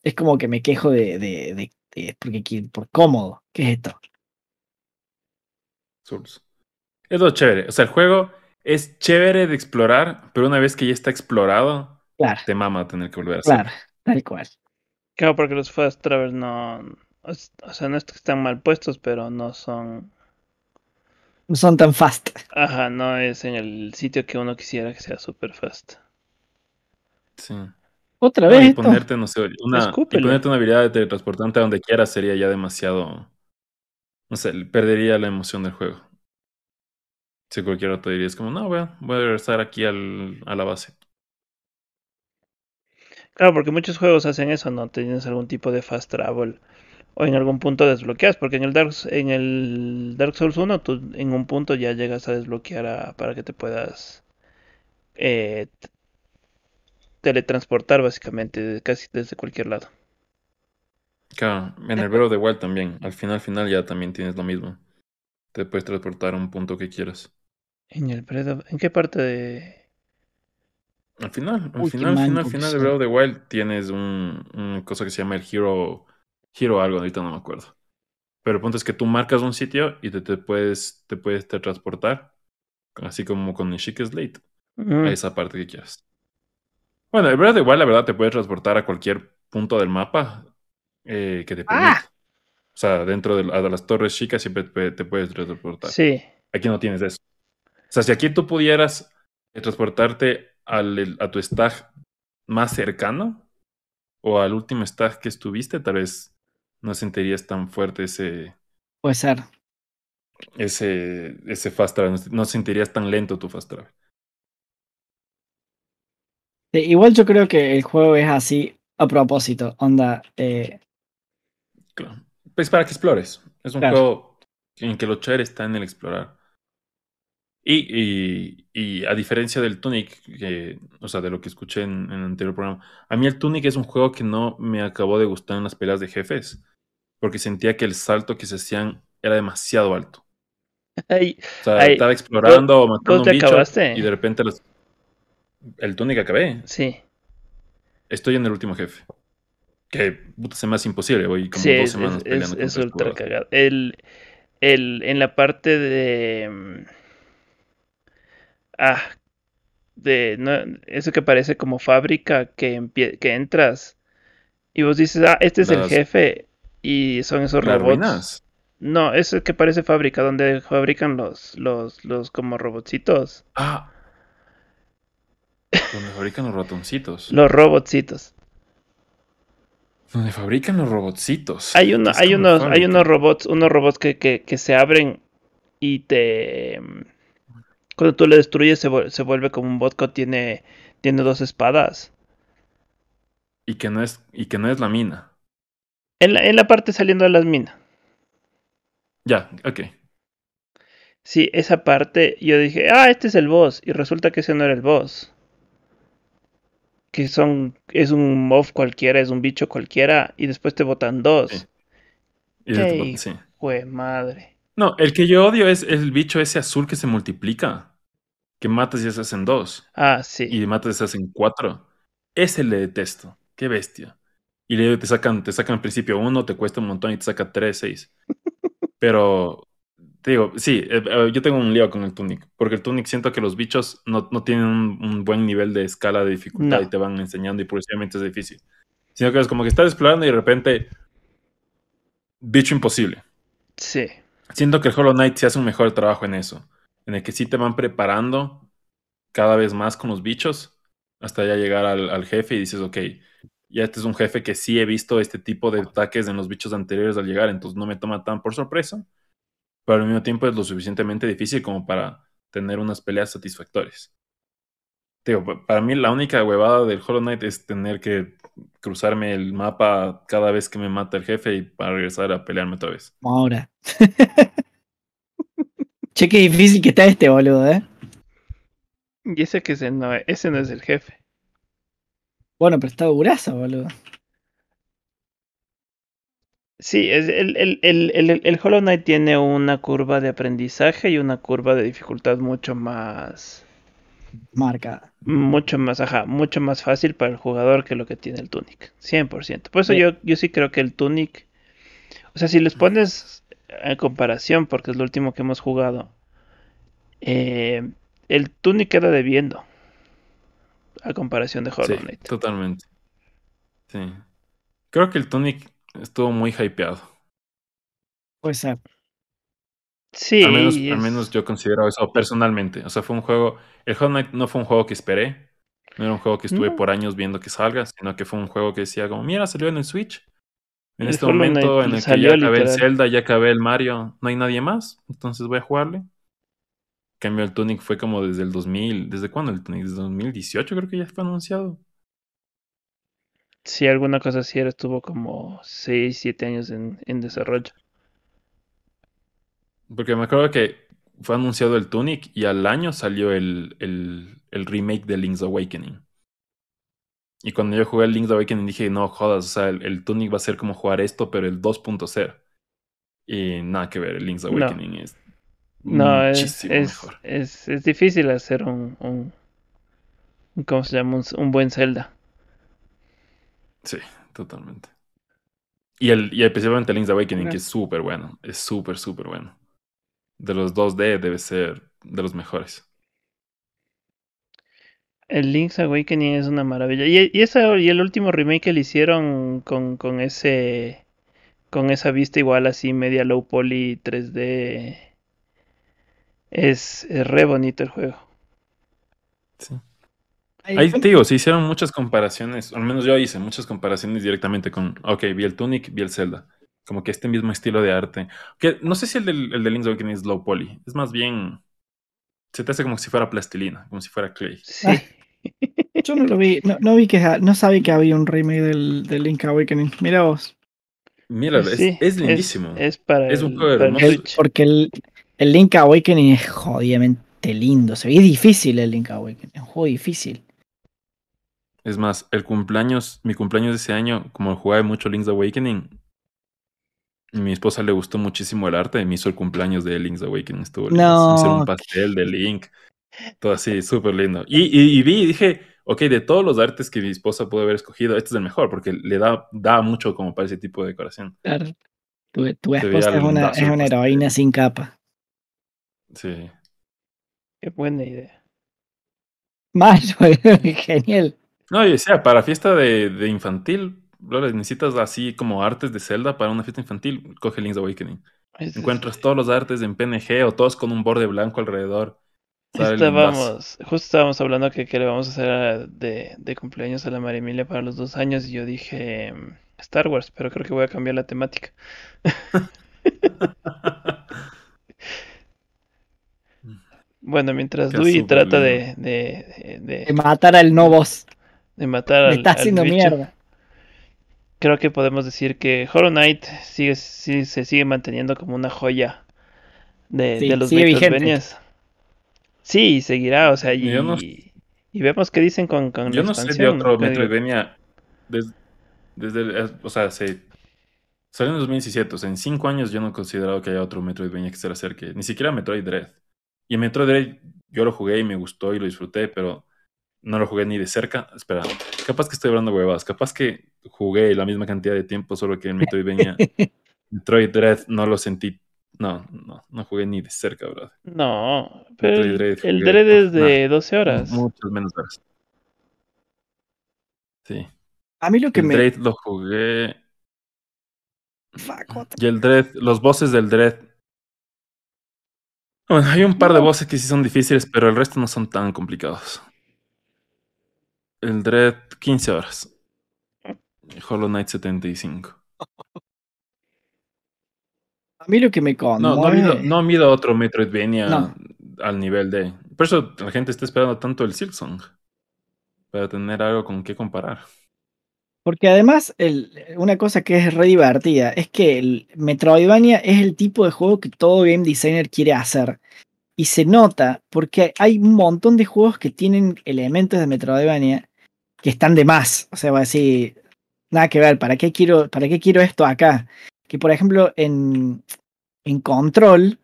Es como que me quejo de. de, de- de- porque por cómodo. ¿Qué es esto? Souls. Es lo chévere. O sea, el juego es chévere de explorar, pero una vez que ya está explorado, Claro, te mama tener que volver a hacer. claro, tal cual. Claro, porque los fast travel no. O sea, no es que están mal puestos, pero no son. No son tan fast. Ajá, no es en el sitio que uno quisiera que sea super fast. Sí. ¿Otra No, vez y esto? ponerte, no sé, una, y ponerte una habilidad de teletransportante a donde quieras sería ya demasiado. No sé, perdería la emoción del juego. Si cualquiera te diría, es como, no, voy a, regresar aquí al, a la base. Claro, porque muchos juegos hacen eso, ¿no? Tienes algún tipo de fast travel o en algún punto desbloqueas, porque en el Dark, en el Dark Souls 1 tú en un punto ya llegas a desbloquear a- para que te puedas eh, teletransportar básicamente casi desde cualquier lado. Claro, en el Breath of the Wild también. Al final, final ya también tienes lo mismo. Te puedes transportar a un punto que quieras. En el Breath of- ¿En qué parte de...? Al final, al Uy, final, al final, de. Breath of the Wild tienes un, una cosa que se llama el Hero, Hero algo, ahorita no me acuerdo. Pero el punto es que tú marcas un sitio y te, te puedes, te puedes transportar, así como con Chic Slate, Mm, a esa parte que quieras. Bueno, el Breath of the Wild, la verdad, te puedes transportar a cualquier punto del mapa eh, que te ¡Ah! permita. O sea, dentro de, la- de las torres chicas siempre te, te puedes transportar. sí, Aquí no tienes eso. O sea, si aquí tú pudieras eh, transportarte al, a tu stack más cercano o al último stack que estuviste, tal vez no sentirías tan fuerte ese, Puede ser. ese, ese fast travel, no- no sentirías tan lento tu fast travel. Sí, igual yo creo que el juego es así a propósito. Onda, eh, Claro. Pues para que explores. Es un Claro. juego en que lo chévere está en el explorar. Y, y, y a diferencia del Tunic, que, o sea, de lo que escuché en, en el anterior programa, a mí el Tunic es un juego que no me acabó de gustar en las peleas de jefes, porque sentía que el salto que se hacían era demasiado alto. Ay, O sea, Ay, estaba explorando o matando ¿vos te un bicho acabaste? y de repente los- el Tunic acabé. sí, Estoy en el último jefe. Que puta, se me hace imposible, voy como sí, dos es, semanas es, peleando es, es ultra cagado. El, el, en la parte de... mm, Ah, de no, eso que parece como fábrica que, que entras y vos dices, ah, este es el jefe y son esos Las robots. ruinas. No, eso que parece fábrica donde fabrican los, los, los como robotcitos. Ah. Donde fabrican los ratoncitos. Los robotcitos. Donde fabrican los robotcitos. Hay uno, hay unos, hay unos robots, unos robots que, que, que se abren y te cuando tú le destruyes se, vuel- se vuelve como un bot que tiene, tiene dos espadas. Y que no es, y que no es la mina. En la, en la parte saliendo de las minas. Ya, ok. Sí, esa parte yo dije, ah, este es el boss. Y resulta que ese no era el boss. Que son, es un mob cualquiera, es un bicho cualquiera. Y después te botan dos. Sí. Y Qué sí. Madre. No, el que yo odio es el bicho ese azul que se multiplica. Que matas y se hacen dos. Ah, sí. Y matas y se hacen cuatro. Ese le detesto. Qué bestia. Y luego te sacan, te sacan al principio uno, te cuesta un montón y te saca tres, seis. Pero, te digo, sí, eh, eh, yo tengo un lío con el Tunic. Porque el Tunic siento que los bichos no, no tienen un, un buen nivel de escala de dificultad No. y te van enseñando y progresivamente es difícil. Sino que es como que estás explorando y de repente, bicho imposible. Sí. Siento que el Hollow Knight se hace un mejor trabajo en eso. En el que sí te van preparando cada vez más con los bichos hasta ya llegar al, al jefe y dices, ok, ya este es un jefe que sí he visto este tipo de ataques en los bichos anteriores al llegar, entonces no me toma tan por sorpresa, pero al mismo tiempo es lo suficientemente difícil como para tener unas peleas satisfactorias. Digo, pa- para mí la única huevada del Hollow Knight es tener que cruzarme el mapa cada vez que me mata el jefe y para regresar a pelearme otra vez. ahora. che, qué difícil que está este boludo, ¿eh? Y ese que ese no, ese no es el jefe. Bueno, pero está durazo, boludo. Sí, es el, el, el, el, el Hollow Knight tiene una curva de aprendizaje y una curva de dificultad mucho más, Marca. mucho más, ajá, mucho más fácil para el jugador que lo que tiene el Tunic. 100%. Por eso Sí. yo, yo sí creo que el Tunic, o sea, si les pones en comparación, porque es lo último que hemos jugado, eh, el Tunic queda debiendo a comparación de Hollow Sí, Knight. totalmente. Sí. Creo que el Tunic estuvo muy hypeado. Puede ser. Sí, al, menos, al es- menos yo considero eso personalmente. O sea, fue un juego. El Hollow Knight no fue un juego que esperé. No era un juego que estuve No. por años viendo que salga, sino que fue un juego que decía como, mira, salió en el Switch. En El este Hollow Knight momento en el que ya acabé el. Zelda, ya acabé el Mario, no hay nadie más, entonces voy a jugarle. En cambio, el Tunic fue como desde el 2000. ¿Desde cuándo el Tunic? Desde 2018 creo que ya fue anunciado. Sí, alguna cosa así era, estuvo como 6, 7 años en, en desarrollo. Porque me acuerdo que fue anunciado el Tunic y al año salió el, el, el remake de Link's Awakening. Y cuando yo jugué el Link's Awakening dije, no jodas, o sea, el, el Tunic va a ser como jugar esto, pero el 2.0. Y nada que ver, el Link's No. Awakening es No, es, muchísimo es, mejor. es, es difícil hacer un, un- ¿cómo se llama? Un, un buen Zelda. Sí, totalmente. Y, el, y especialmente Link's Awakening, que es súper bueno. Es súper, súper bueno. De los 2D debe ser de los mejores. El Link's Awakening es una maravilla. Y, y, esa, y el último remake que le hicieron con, con ese con esa vista igual así media low poly 3D es, es re bonito el juego. Sí. Ahí- te digo, se hicieron muchas comparaciones, al menos yo hice muchas comparaciones directamente con, ok, vi el Tunic, vi el Zelda. Como que este mismo estilo de arte. Que no sé si el del, el de Link's Awakening es low poly. Es más bien. Se te hace como si fuera plastilina, como si fuera clay. Sí. Ah. Yo no lo vi, no, no vi que no sabía que había un remake del, del Link Awakening. Mira vos. Mira, Sí, es, es lindísimo. Es, para Es un juego hermoso. El- porque el, el Link Awakening es jodidamente lindo. Se ve difícil el Link Awakening. Es un juego difícil. Es más, el cumpleaños, mi cumpleaños de ese año, como jugaba mucho Link's Awakening, mi esposa le gustó muchísimo el arte y me hizo el cumpleaños de Link's Awakening. Estuvo. No. Un pastel de Link. Todo así, súper lindo. Y, y, y vi y dije, ok, de todos los artes que mi esposa pudo haber escogido, este es el mejor, porque le da, da mucho como para ese tipo de decoración. Claro. Tu, tu esposa es una, es una pastel. heroína sin capa. Sí. Qué buena idea. Mal, genial. No, y decía, para fiesta de, de infantil, necesitas así como artes de Zelda para una fiesta infantil, coge Link's Awakening. Es- Encuentras todos los artes en PNG o todos con un borde blanco alrededor. Estábamos, justo estábamos hablando que, que le vamos a hacer a- de, de cumpleaños a la María Emilia para los dos años y yo dije mm, Star Wars, pero creo que voy a cambiar la temática. Bueno, mientras súper trata de, de, de- De matar al no boss. De matar Me está al haciendo bicho, mierda. creo que podemos decir que Hollow Knight sigue, sí, se sigue manteniendo como una joya de, Sí, de los sigue. Metroidvanias. Sí, seguirá, o sea, y, no- y vemos qué dicen con, con Yo la no sé de otro Metroidvania des- desde, el- eh, o sea, se salió en 2017, o sea, en cinco años yo no he considerado que haya otro Metroidvania que se le acerque, ni siquiera Metroid Dread. Y Metroid Dread yo lo jugué y me gustó y lo disfruté, pero no lo jugué ni de cerca. Espera, capaz que estoy hablando huevadas, capaz que jugué la misma cantidad de tiempo, solo que en Metroidvania, Metroid Dread no lo sentí. No, no, no jugué ni de cerca, bro. No, pero el, Dread el jugué, Dread es de 12 horas. Muchas menos horas. Sí. A mí lo que El me. Dread lo jugué. Fuck, Y el Dread, los bosses del Dread. Bueno, hay un par de No. bosses que sí son difíciles, pero el resto no son tan complicados. El Dread, 15 horas. Y Hollow Knight, 75. A mí lo que me No, no ha conmueve. habido, no ha habido otro Metroidvania No. al nivel de. Por eso la gente está esperando tanto el Silksong. Para tener algo con qué comparar. Porque además, el, una cosa que es re divertida es que el Metroidvania es el tipo de juego que todo game designer quiere hacer. Y se nota porque hay un montón de juegos que tienen elementos de Metroidvania que están de más. O sea, va a decir, nada que ver, ¿para qué quiero, para qué quiero esto acá? Que por ejemplo en, en Control,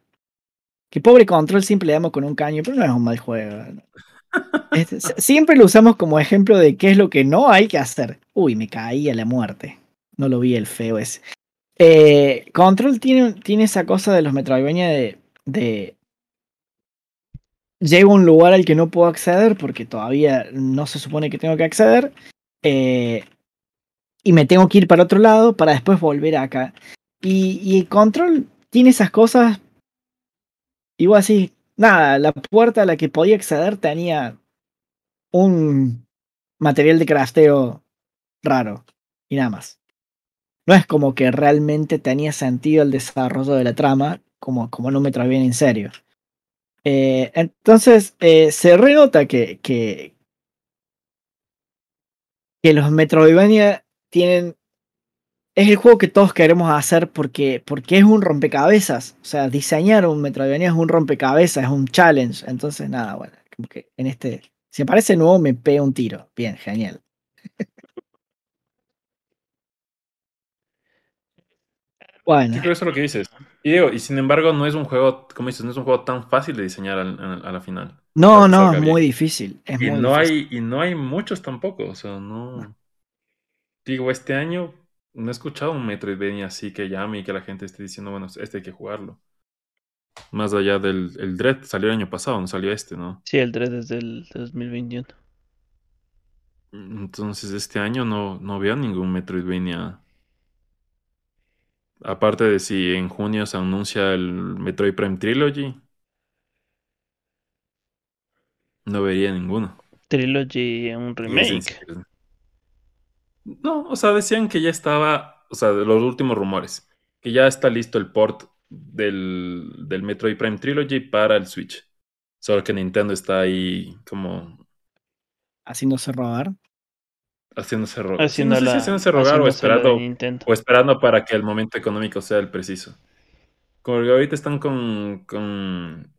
que pobre Control siempre le damos con un caño, pero no es un mal juego. Siempre lo usamos como ejemplo de qué es lo que no hay que hacer. Uy, me caí a la muerte. No lo vi el feo ese. Eh, Control tiene, tiene esa cosa de los Metroidvania de, de. Llego a un lugar al que no puedo acceder porque todavía no se supone que tengo que acceder. eh, y me tengo que ir para otro lado para después volver acá. Y, y Control tiene esas cosas. Igual así, nada, la puerta a la que podía acceder tenía un material de crafteo raro y nada más. No es como que realmente tenía sentido el desarrollo de la trama, como, como no me bien en serio. Eh, entonces, eh, se renota que, que, que los Metroidvania tienen. Es el juego que todos queremos hacer porque, porque es un rompecabezas. O sea, diseñar un Metroidvania es un rompecabezas, es un challenge. Entonces, nada, bueno, como que en este. Si me parece nuevo, me pega un tiro. Bien, genial. bueno. Sí, creo eso es lo que dices. Y digo, y sin embargo, no es un juego, como dices, no es un juego tan fácil de diseñar al- a, la final. No, no, es muy difícil. Es Y muy no, difícil. hay, y no hay muchos tampoco, o sea, no... Digo, este año no he escuchado un Metroidvania así que llame y que la gente esté diciendo, bueno, este hay que jugarlo. Más allá del el Dread, salió el año pasado, no salió este, ¿no? Sí, el 3 desde el 2021. Entonces este año no, no veo ningún Metroidvania. Aparte de si en junio se anuncia el Metroid Prime Trilogy, no vería ninguno. Trilogy, un remake. No, o sea, decían que ya estaba, o sea, de los últimos rumores, que ya está listo el port del, del Metroid Prime Trilogy para el Switch. Solo que Nintendo está ahí como Haciéndose robar. Haciéndose rogar. Sí, Haciendo no sé si haciéndose rogar o haciéndose esperando, o esperando para que el momento económico sea el preciso. Como que ahorita están con, con,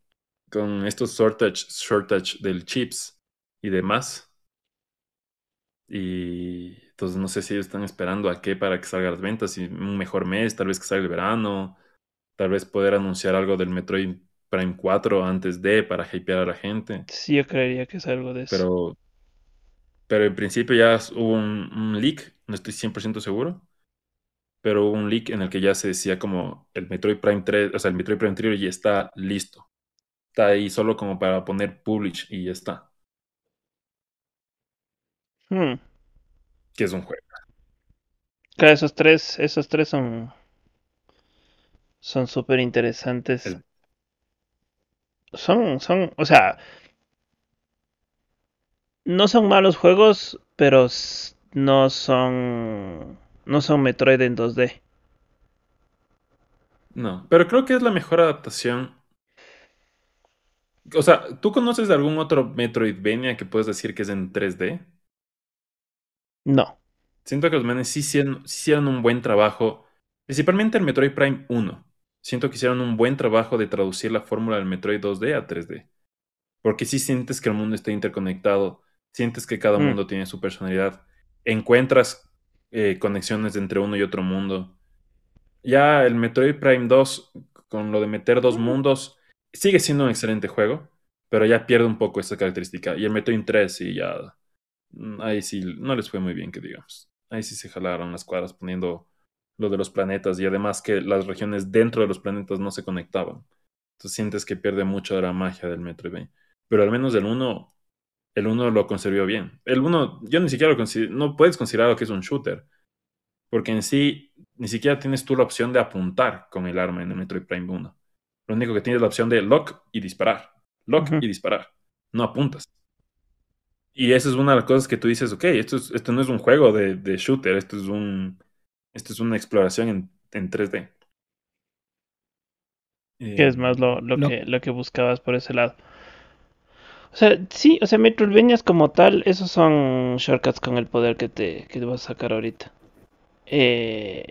con estos shortage, shortage del chips y demás. Y entonces no sé si ellos están esperando a qué para que salgan las ventas y un mejor mes, tal vez que salga el verano, tal vez poder anunciar algo del Metroid Prime 4 antes de para hypear a la gente. Sí, yo creería que es algo de eso. Pero, pero en principio ya hubo un, un leak, no estoy 100% seguro, pero hubo un leak en el que ya se decía como el Metroid Prime 3, o sea, el Metroid Prime Trilogy está listo. Está ahí solo como para poner publish y ya está, Hmm. que es un juego. Claro, esos tres, esos tres son son súper interesantes. El- Son, son, o sea, no son malos juegos, pero no son, no son Metroid en 2D. No, pero creo que es la mejor adaptación. O sea, ¿tú conoces de algún otro Metroidvania que puedes decir que es en 3D? No. Siento que los manes sí hicieron, sí hicieron un buen trabajo, principalmente el Metroid Prime 1. Siento que hicieron un buen trabajo de traducir la fórmula del Metroid 2D a 3D. Porque sí sientes que el mundo está interconectado, sientes que cada Mm. mundo tiene su personalidad, encuentras eh, conexiones entre uno y otro mundo. Ya el Metroid Prime 2, con lo de meter dos mundos, sigue siendo un excelente juego, pero ya pierde un poco esa característica. Y el Metroid 3 sí ya... mm, Ahí sí no les fue muy bien, que digamos. Ahí sí se jalaron las cuadras poniendo lo de los planetas y además que las regiones dentro de los planetas no se conectaban. Entonces sientes que pierde mucho de la magia del Metroidvania. Pero al menos el 1, el 1 lo conservó bien. El 1, yo ni siquiera lo considero, no puedes considerar que es un shooter. Porque en sí, ni siquiera tienes tú la opción de apuntar con el arma en el Metroid Prime 1. Lo único que tienes es la opción de lock y disparar. Lock y disparar. No apuntas. Y esa es una de las cosas que tú dices, ok, esto, es- esto no es un juego de, de shooter, esto es un esto es una exploración en, en 3D. Que es más lo, lo No. que, lo que buscabas por ese lado. O sea, sí, o sea, Metroidvanias como tal, esos son shortcuts con el poder que te, que te vas a sacar ahorita. Eh,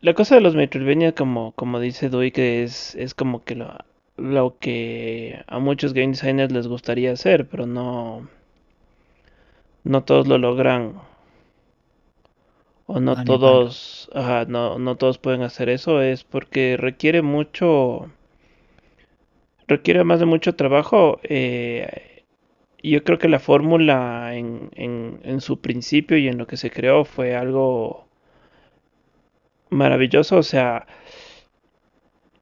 la cosa de los Metroidvania, como, como dice Dui, que es, es como que lo, lo que a muchos game designers les gustaría hacer, pero no, no todos lo logran. O no todos, ajá, no, no todos pueden hacer eso, es porque requiere mucho, requiere más de mucho trabajo. eh, y yo creo que la fórmula en, en, en su principio y en lo que se creó fue algo maravilloso. O sea,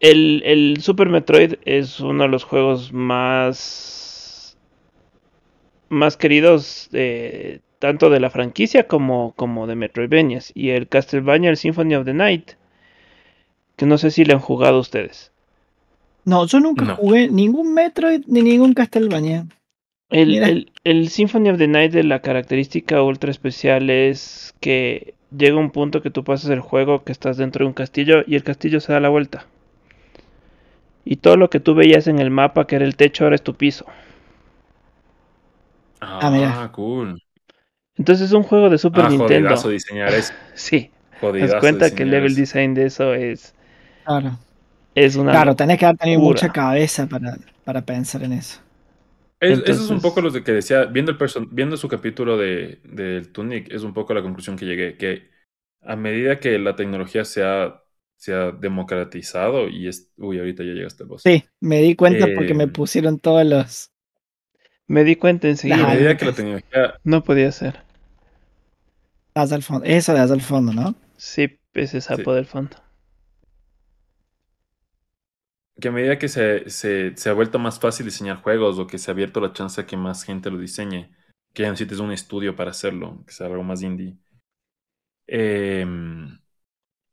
el, el Super Metroid es uno de los juegos más, más queridos eh, tanto de la franquicia como, como de Metroidvanias. Y el Castlevania, el Symphony of the Night, que no sé si le han jugado ustedes. No, yo nunca No. jugué ningún Metroid ni ningún Castlevania. El, el, el Symphony of the Night de la característica ultra especial es que llega un punto que tú pasas el juego que estás dentro de un castillo y el castillo se da la vuelta. Y todo lo que tú veías en el mapa, que era el techo, ahora es tu piso. Ah, mira. cool. Entonces es un juego de Super ah, Nintendo. jodidazo diseñar eso. Sí, te Jodidazo das cuenta que el level eso. design de eso es, Claro. Es una Claro, tenés que haber tenido mucha cabeza para, para pensar en eso. Es- eso es un poco lo de que decía, viendo, el person- viendo su capítulo de, del Tunic, es un poco la conclusión que llegué, que a medida que la tecnología se ha, se ha democratizado y es... Uy, ahorita ya llegaste vos. Sí, me di cuenta porque me Eh, pusieron todos los. Me di cuenta A enseguida. Ajá. medida que la tecnología... No podía ser. Allá al fondo. Eso de allá al fondo, ¿no? Sí, ese sapo Sí. del fondo. Que a medida que se, se, se ha vuelto más fácil diseñar juegos o que se ha abierto la chance a que más gente lo diseñe, que ya necesites un estudio para hacerlo, que sea algo más indie. em,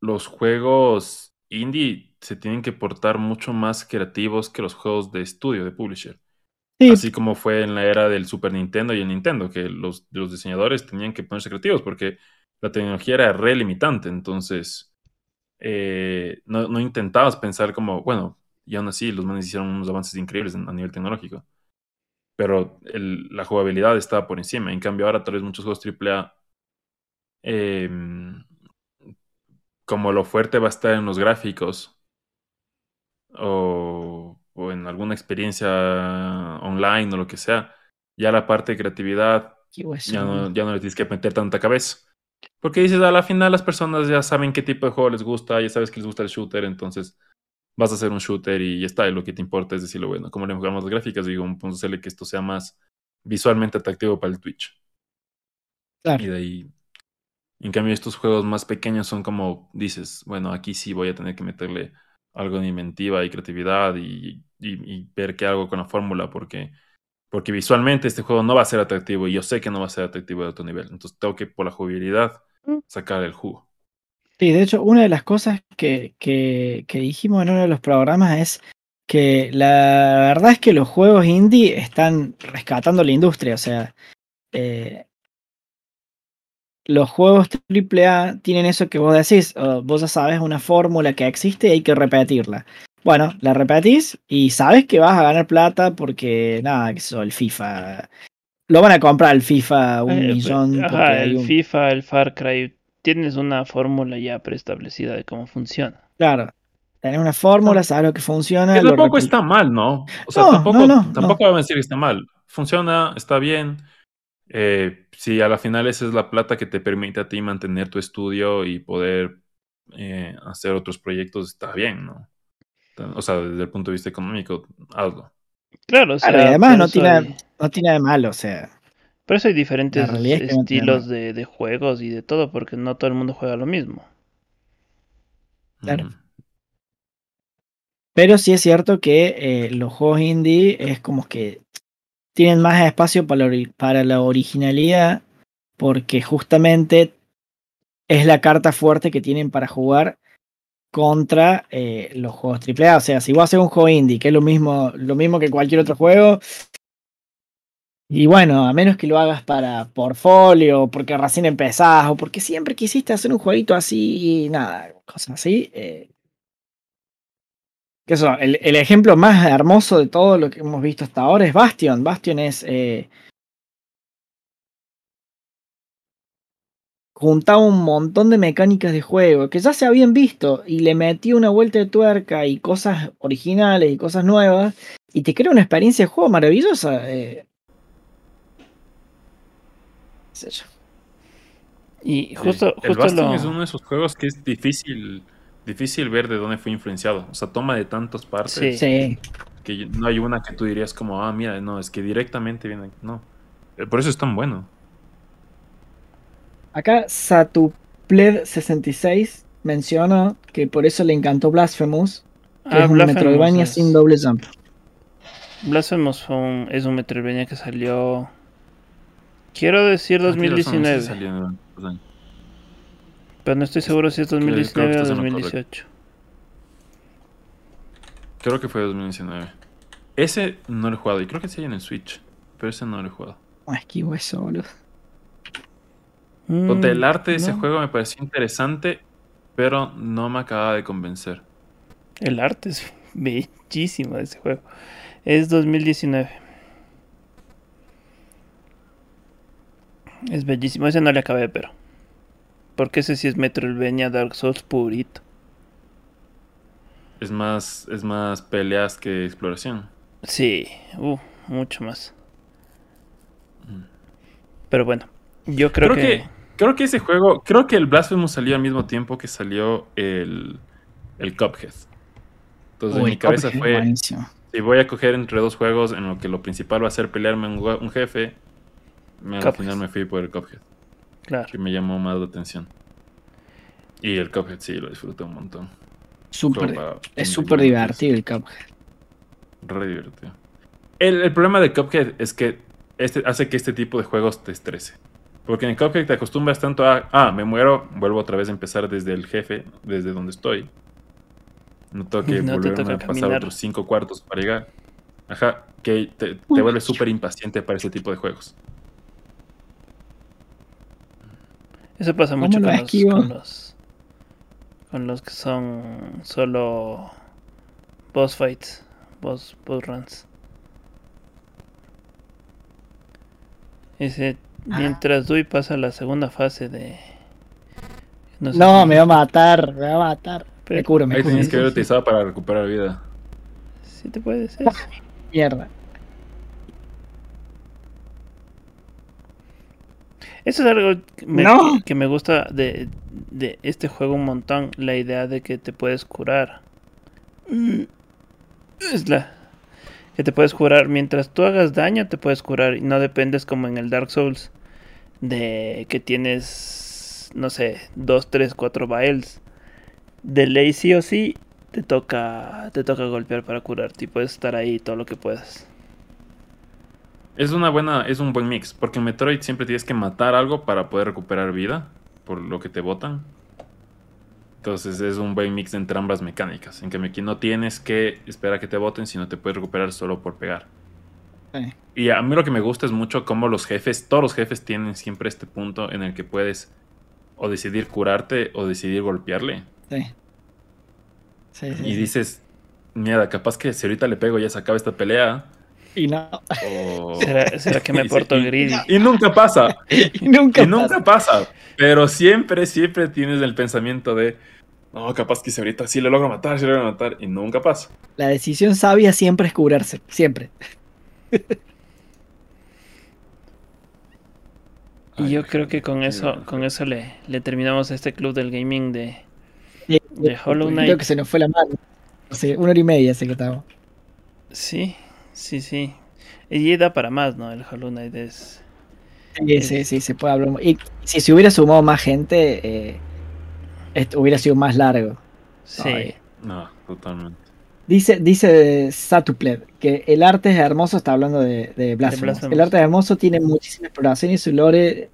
los juegos indie se tienen que portar mucho más creativos que los juegos de estudio, de publisher. Sí, Así como fue en la era del Super Nintendo y el Nintendo, que los, los diseñadores tenían que ponerse creativos porque la tecnología era re limitante. Entonces, eh, no, no intentabas pensar como, bueno, y aún así los manes hicieron unos avances increíbles en- a nivel tecnológico. Pero el- la jugabilidad estaba por encima. En cambio, ahora tal vez muchos juegos AAA, eh, como lo fuerte va a estar en los gráficos o, o en alguna experiencia online o lo que sea, ya la parte de creatividad ya no, ya no le tienes que meter tanta cabeza. Porque dices, a la final las personas ya saben qué tipo de juego les gusta, ya sabes que les gusta el shooter, entonces vas a hacer un shooter y ya está, y lo que te importa es decirlo, bueno, como le jugamos las gráficas, digo, vamos a hacerle que esto sea más visualmente atractivo para el Twitch. Claro. Y de ahí, en cambio, estos juegos más pequeños son como, dices, bueno, aquí sí voy a tener que meterle algo de inventiva y creatividad y, y- y ver qué hago con la fórmula, porque, porque visualmente este juego no va a ser atractivo y yo sé que no va a ser atractivo de otro nivel. Entonces tengo que, por la jugabilidad, Mm. sacar el jugo. Sí, de hecho, una de las cosas que, que, que dijimos en uno de los programas es que la verdad es que los juegos indie están rescatando la industria. O sea, eh, los juegos AAA tienen eso que vos decís, oh, vos ya sabes una fórmula que existe y hay que repetirla. Bueno, la repetís y sabes que vas a ganar plata porque, nada, que eso, el FIFA. Lo van a comprar el FIFA un Eh, millón Ajá, el un. FIFA, el Far Cry, tienes una fórmula ya preestablecida de cómo funciona. Claro, tenés una fórmula, sabes lo que funciona. Que tampoco está mal, ¿no? O sea, No, tampoco, no, no, tampoco vamos a decir que está mal. Funciona, está bien. Eh, si a la final esa es la plata que te permite a ti mantener tu estudio y poder eh, hacer otros proyectos, está bien, ¿no? O sea, desde el punto de vista económico, hazlo. Claro, o sea, Claro, y además no tiene, no tiene nada de malo, o sea. Por eso hay diferentes es que estilos de, de juegos y de todo, porque no todo el mundo juega lo mismo. Claro. Ujú. Pero sí es cierto que eh, los juegos indie es como que tienen más espacio para la, ori- para la originalidad, porque justamente es la carta fuerte que tienen para jugar contra eh, los juegos AAA. O sea, si vos haces un juego indie, que es lo mismo, lo mismo que cualquier otro juego, y bueno, a menos que lo hagas para portfolio, porque recién empezás, o porque siempre quisiste hacer un jueguito así, y nada, cosas así. eh, que eso, el, ejemplo más hermoso de todo lo que hemos visto hasta ahora es Bastion. Bastion es. Eh, juntaba un montón de mecánicas de juego que ya se habían visto y le metía una vuelta de tuerca y cosas originales y cosas nuevas y te crea una experiencia de juego maravillosa. eh. Y Sí. justo, el lo... es uno de esos juegos que es difícil, difícil ver de dónde fue influenciado. O sea, toma de tantas partes Sí. Sí. que no hay una que tú dirías como, ah, mira, no, es que directamente viene. No. Eh, Por eso es tan bueno. Acá Satupled66 mencionó que por eso le encantó Blasphemous, que Ah, es un Blasphemous Metroidvania es- sin doble jump. Blasphemous fue un- es un Metroidvania que salió... Quiero decir Ah, tienes razón, sí 2019, salió en los años. pero no estoy seguro si es creo que 2019 o estás en lo 2018. Creo que fue 2019. Ese no lo he jugado y creo que sí hay en el Switch. pero ese no lo he jugado. No, esquivo eso, boludo. Ponte, el arte de ese juego me pareció interesante, pero no me acaba de convencer. El arte es bellísimo de ese juego. Es 2019. Es bellísimo. Ese no le acabé, pero. Porque ese sí es Metroidvania Dark Souls purito. Es más, es más peleas que exploración. Sí, uh, mucho más. Mm. Pero bueno, yo creo, Creo, que... que... creo que ese juego, creo que el Blasphemous salió al mismo tiempo que salió el, el Cuphead. Entonces en Uy, mi cabeza Cuphead, fue, buenísimo. si voy a coger entre dos juegos en lo que lo principal va a ser pelearme un jefe, me, al final me fui por el Cuphead, Claro. que me llamó más la atención. Y el Cuphead sí, lo disfruté un montón. Para es súper divertido el Cuphead. Re divertido. El, el problema de Cuphead es que este, hace que este tipo de juegos te estrese. Porque en Cuphead te acostumbras tanto a, ah, me muero, vuelvo otra vez a empezar desde el jefe, desde donde estoy. No tengo que No a pasar otros cinco cuartos para llegar. Ajá, que te, te vuelves súper impaciente para ese tipo de juegos. Eso pasa ¿Cómo mucho con los, con los con los que son solo boss fights, boss, boss runs. Ese Ah. mientras Dewey pasa la segunda fase de sé No, si- me va a matar, me va a matar. Pero- me curo, me Ahí tienes que haber utilizado para recuperar vida. Sí te puede ser. Mierda. Eso es algo que me, No. que me gusta de, de este juego un montón, la idea de que te puedes curar. Mm, Es la que te puedes curar mientras tú hagas daño, te puedes curar y no dependes como en el Dark Souls de que tienes no sé, 2, 3, 4 vials. De ley sí o sí te toca te toca golpear para curarte y puedes estar ahí todo lo que puedas. Es una buena, es un buen mix, porque en Metroid siempre tienes que matar algo para poder recuperar vida, por lo que te botan. Entonces es un buen mix entre ambas mecánicas, en que aquí no tienes que esperar a que te boten, sino te puedes recuperar solo por pegar. Sí. Y a mí lo que me gusta es mucho cómo los jefes, todos los jefes tienen siempre este punto en el que puedes o decidir curarte o decidir golpearle. Sí. Sí, sí, Y dices, mierda, capaz que si ahorita le pego ya se acaba esta pelea. Y no. O... ¿Será, será que me porto y- greedy? Y nunca pasa. Y nunca. Y nunca pasa. Pero siempre, siempre tienes el pensamiento de, no, capaz que si ahorita sí le logro matar, sí le logro matar. Y nunca pasa. La decisión sabia siempre es curarse. Siempre. Y yo creo que con eso, con eso le, le terminamos este club del gaming de, Sí, de Hollow Creo Knight. que se nos fue la mano. Hace una hora y media que estamos. Sí, sí, sí. Y da para más, ¿no? El Hollow Knight es. Sí, sí, sí, se puede hablar. Y si se hubiera sumado más gente, eh, esto hubiera sido más largo. Sí. Ay. No, totalmente. Dice, dice Satupled que el arte es hermoso, está hablando de, de Blasphemous. Blasphemous. El arte es hermoso, tiene muchísima exploración y su lore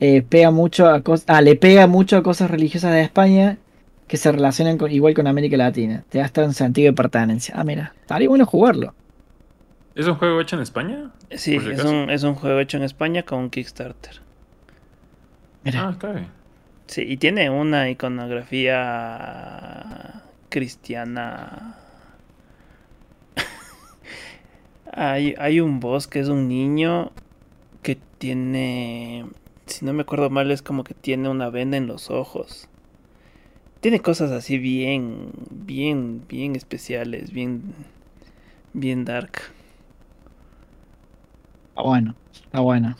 eh, pega mucho a cos- ah, le pega mucho a cosas religiosas de España que se relacionan con, igual con América Latina. Te da hasta un sentido de pertenencia. Ah, mira, estaría bueno jugarlo. ¿Es un juego hecho en España? Sí, si es un, es un juego hecho en España con un Kickstarter. Mira, Ah, cabe. Sí, y tiene una iconografía cristiana. hay, hay un boss que es un niño que tiene, si no me acuerdo mal, es como que tiene una venda en los ojos. Tiene cosas así bien, bien, bien especiales, bien, bien dark. Está bueno, está bueno.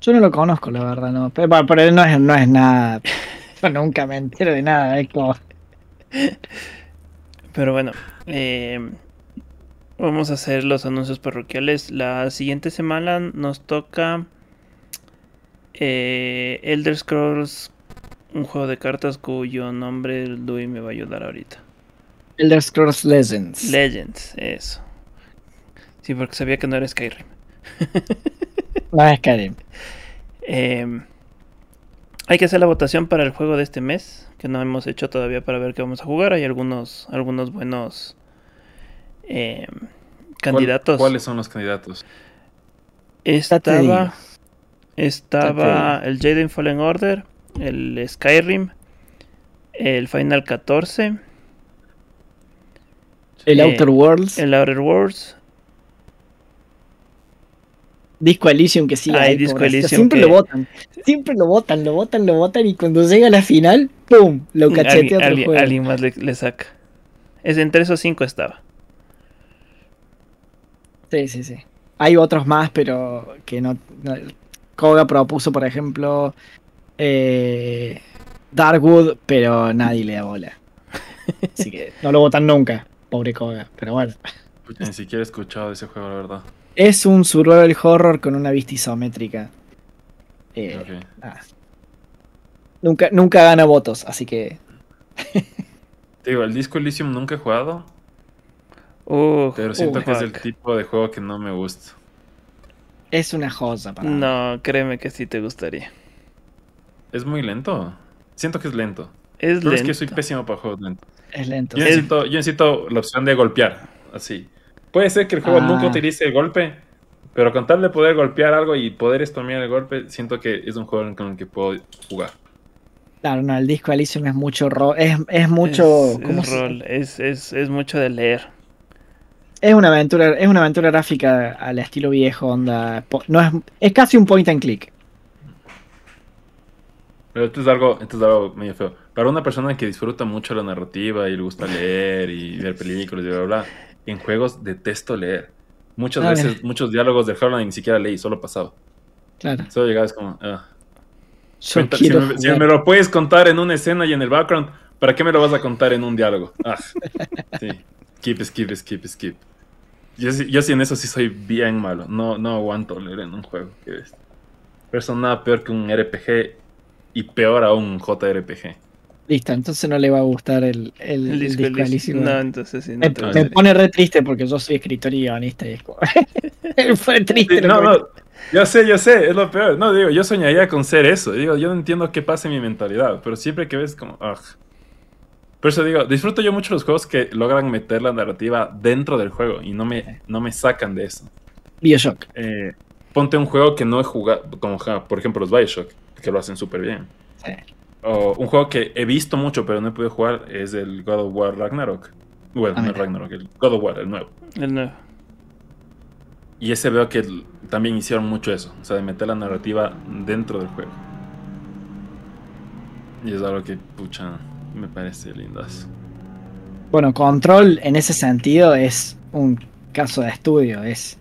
Yo no lo conozco, la verdad, no. Pero, pero no es, no es nada. Yo nunca me entero de nada. Es como. Pero bueno, eh, vamos a hacer los anuncios parroquiales. La siguiente semana nos toca eh, Elder Scrolls, un juego de cartas cuyo nombre Dewey me va a ayudar ahorita. Elder Scrolls Legends. Legends, eso. Sí, porque sabía que no era Skyrim. No es Skyrim. Eh, hay que hacer la votación para el juego de este mes, que no hemos hecho todavía para ver qué vamos a jugar. Hay algunos, algunos buenos eh, ¿Cuál- candidatos. ¿Cuáles son los candidatos? Estaba. Estaba el Jaden Fallen Order, el Skyrim, el Final 14. El eh, Outer Worlds. El Outer Worlds. Disco Elysium que sí. Ay, ahí, Disco pobrecito. Elysium Siempre que- lo votan. Siempre lo votan, lo votan, lo votan. Y cuando llega a la final, ¡pum! Lo cachetea otro alguien- juego. alguien más le, le saca. Es entre esos cinco estaba. Sí, sí, sí. Hay otros más, pero que no. no- Koga propuso, por ejemplo, eh, Darkwood, pero nadie le da bola. Así que no lo votan nunca, pobre Koga. Pero bueno. Ni siquiera he escuchado de ese juego, la verdad. Es un survival horror con una vista isométrica. Eh, ah. Nunca, nunca gana votos, así que. Te digo, el Disco Elysium nunca he jugado, Uh, pero siento uh, que es el tipo de juego que no me gusta. Es una joya para mí. No, créeme que sí te gustaría. Es muy lento. Siento que es lento. Es Pero es lento. que soy pésimo para juegos lentos. Es lento. Yo Es- necesito, yo necesito la opción de golpear, así. Puede ser que el juego Ah. nunca utilice el golpe, pero con tal de poder golpear algo y poder spamear el golpe, siento que es un juego con el que puedo jugar. Claro, no, el disco Elysium es mucho ro- es, es mucho. Es, ¿cómo es se- rol, es, es, es mucho de leer. Es una aventura, es una aventura gráfica al estilo viejo, onda. No es, es casi un point and click. Pero esto es algo, esto es algo medio feo. Para una persona que disfruta mucho la narrativa y le gusta leer y ver películas y bla, bla, bla, en juegos detesto leer. Muchas Ah, veces, muchos diálogos del Hardline ni siquiera leí, solo pasaba. Claro. Solo llegabas como, ah. Si, me, si jugar. me lo puedes contar en una escena y en el background, ¿para qué me lo vas a contar en un diálogo? Ah, sí. Skip, skip, skip, skip. Yo, sí- yo sí en eso sí soy bien malo. No, no aguanto leer en un juego. Pero eso nada peor que un RPG y peor aún un JRPG. Listo, entonces no le va a gustar el, el, El el disco Elysium. No, entonces sí, no me, pone re triste porque yo soy escritor y guionista y es como... Fue triste. No, no. Yo sé, yo sé, es lo peor. No, digo, yo soñaría con ser eso. Digo, yo no entiendo qué pasa en mi mentalidad, pero siempre que ves como, ugh. Por eso digo, disfruto yo mucho los juegos que logran meter la narrativa dentro del juego y no me, no me sacan de eso. Bioshock. Eh, ponte un juego que no he jugado, como por ejemplo los Bioshock, que lo hacen súper bien. Sí. O un juego que he visto mucho pero no he podido jugar es el God of War Ragnarok. Bueno, Ah, no. Ragnarok, el God of War, el nuevo. El nuevo. Y ese veo que también hicieron mucho eso, o sea, de meter la narrativa dentro del juego. Y es algo que, pucha, me parece lindazo. Bueno, Control en ese sentido es un caso de estudio. Es,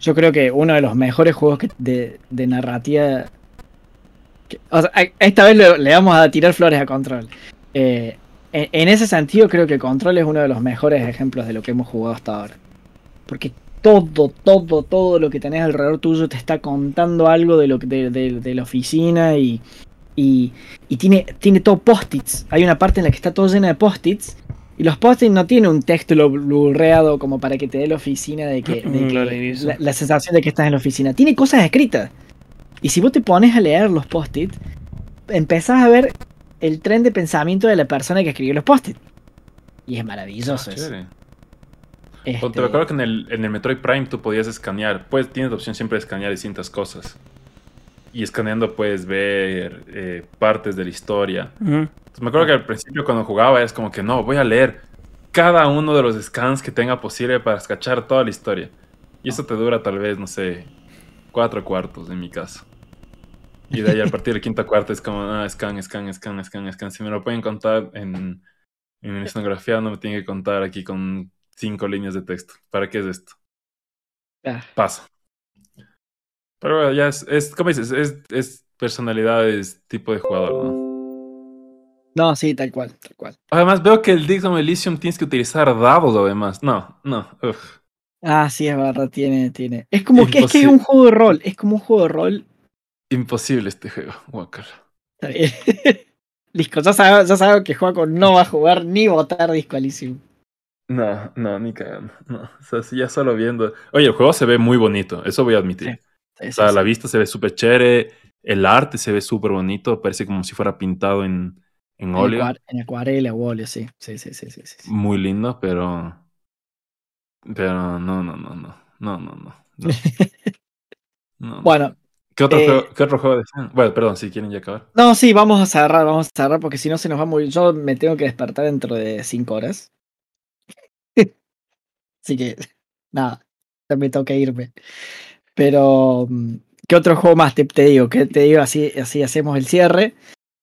yo creo que uno de los mejores juegos que- de, de narrativa. Que- o sea, a- esta vez le, le vamos a tirar flores a Control. Eh, en, en ese sentido, creo que Control es uno de los mejores ejemplos de lo que hemos jugado hasta ahora. Porque todo, todo, todo lo que tenés alrededor tuyo te está contando algo de, lo, de, de- de la oficina y, y, y tiene, tiene todo post-its. Hay una parte en la que está todo llena de post-its. Y los post-its no tienen un texto blurreado como para que te dé la oficina de que, de Mm, que- la sensación de que estás en la oficina. Tiene cosas escritas. Y si vos te pones a leer los post-its, empezás a ver el tren de pensamiento de la persona que escribió los post-its. Y es maravilloso. Ah, eso. chévere. Este, Te recuerdo que en el, en el Metroid Prime tú podías escanear, pues tienes la opción siempre de escanear distintas cosas. Y escaneando puedes ver eh, partes de la historia. Entonces, me acuerdo que al principio cuando jugaba es como que no, voy a leer cada uno de los scans que tenga posible para escachar toda la historia. Y eso te dura tal vez, no sé, cuatro cuartos en mi caso. Y de ahí a partir del quinto cuarto es como, ah, scan, scan, scan, scan, scan. Si me lo pueden contar en, en escenografía, no me tienen que contar aquí con cinco líneas de texto. ¿Para qué es esto? ah, Pasa. Pero bueno, ya es, es como dices, es, es personalidades, tipo de jugador, ¿no? No, sí, tal cual, tal cual. Además, veo que el Digimon Elysium tienes que utilizar dados, además. No, no. uf. Ah, sí, es verdad, tiene, tiene. Es como que es, que es un juego de rol, es como un juego de rol. Imposible este juego, Walker. Está bien. Listo, ya sabes, ya sabes que Juaco no va a jugar ni votar Disco Elysium. No, no, ni cagando. No. O sea, sí, ya solo viendo. Oye, el juego se ve muy bonito, eso voy a admitir. Sí, O sea, sí. la vista se ve súper chévere, el arte se ve súper bonito, parece como si fuera pintado en, en óleo. en acuarela o óleo, sí, sí, sí, sí, sí. Muy lindo, pero. Pero no, no, no, no. No, no, no. no. No. Bueno, ¿Qué otro, eh, juego, ¿Qué otro juego decían? Bueno, perdón, si quieren ya acabar. no, sí, vamos a cerrar, vamos a cerrar porque si no se nos va muy. Yo me tengo que despertar dentro de cinco horas. Así que, nada, ya me toca irme. Pero, mm, ¿qué otro juego más te, te digo? ¿Qué te digo? Así, así hacemos el cierre.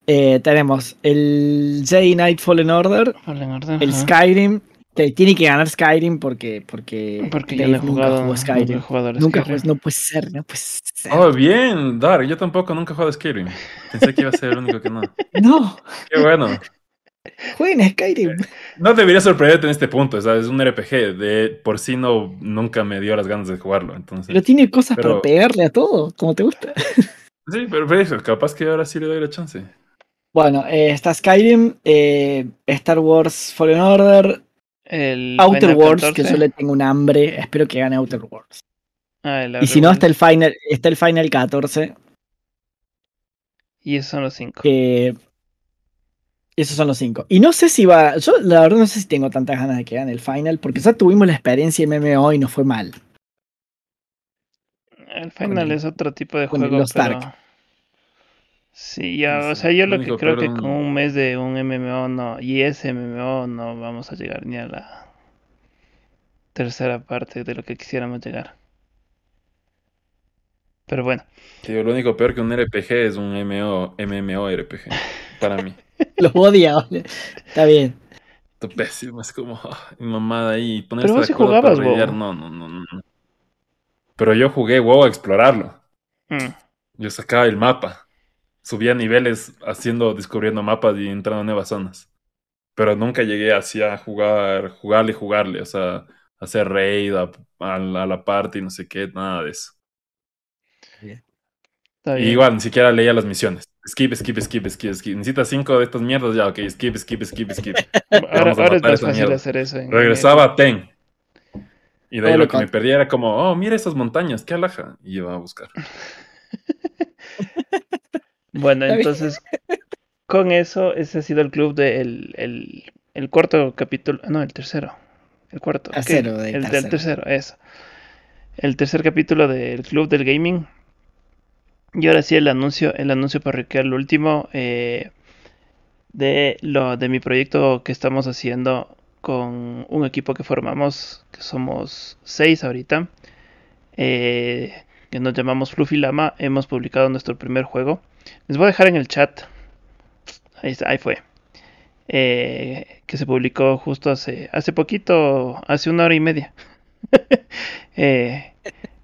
Eh, tenemos el Jedi Knight Fallen Order, Fallen Order, el. Skyrim, que tiene que ganar Skyrim porque. Porque, Porque yo no he nunca jugado, jugó nunca he Skyrim. jugado al Nunca Skyrim. jugué- no puede ser, no puede ser. Oh, bien, Dark. Yo tampoco nunca he jugado a Skyrim. Pensé que iba a ser el único que no. No, Qué bueno. jueguen Skyrim. No debería sorprenderte en este punto. o sea, es un RPG. De por sí no nunca me dio las ganas de jugarlo. Entonces. Pero tiene cosas Pero- para pegarle a todo, como te gusta. Sí, pero, pero eso, capaz que ahora sí le doy la chance. Bueno, eh, está Skyrim, eh, Star Wars Fallen Order, El Outer Final Worlds, 14. que yo le tengo un hambre. Espero que gane Outer Worlds. Ah, Y si no, está el. Final, está el Final 14, Y esos son los cinco. que esos son los cinco. Y no sé si va, yo la verdad no sé si tengo tantas ganas de que gane el Final, porque ya tuvimos la experiencia MMO y no fue mal. El Final es otro tipo de juego, Lost pero... Ark. Sí, ya, No o sea, yo lo lo que creo que con un- mes de un MMO no, y ese MMO no vamos a llegar ni a la tercera parte de lo que quisiéramos llegar. Pero bueno, lo único peor que un RPG es un MMO, MMORPG. Para mí. Los odia, ¿vale? Está bien. Esto pésimo. Es como ah, mamada ahí. Ponerse Pero vos para jugabas, WoW. no, no, no. no. Pero yo jugué WoW a explorarlo. mm, Yo sacaba el mapa. Subía niveles haciendo, descubriendo mapas y entrando a nuevas zonas. Pero nunca llegué así a jugar, jugarle, jugarle. O sea, hacer raid a, a la, a la parte y no sé qué, nada de eso. está Y igual, ni siquiera leía las misiones. Skip, skip, skip, skip, skip. Necesitas cinco de estas mierdas, ya, ok, skip, skip, skip, skip. Ahora, ahora es más fácil mierda. hacer eso. en- Regresaba a Ten. Y de ahí lo que me perdía era como, oh, mira esas montañas, qué alaja. Y iba a buscar. Bueno, entonces, con eso, ese ha sido el club del el, el cuarto capítulo. No, el tercero. El cuarto. Tercero, el del tercero. tercero, eso. El tercer capítulo del club del gaming. Y ahora sí el anuncio, el anuncio parroquial, el último, eh, de lo de mi proyecto que estamos haciendo con un equipo que formamos, que somos seis ahorita, eh, que nos llamamos Fluffy Lama. Hemos publicado nuestro primer juego. Les voy a dejar en el chat. Ahí, está, ahí fue. Eh, que se publicó justo hace, hace poquito, hace una hora y media. Eh,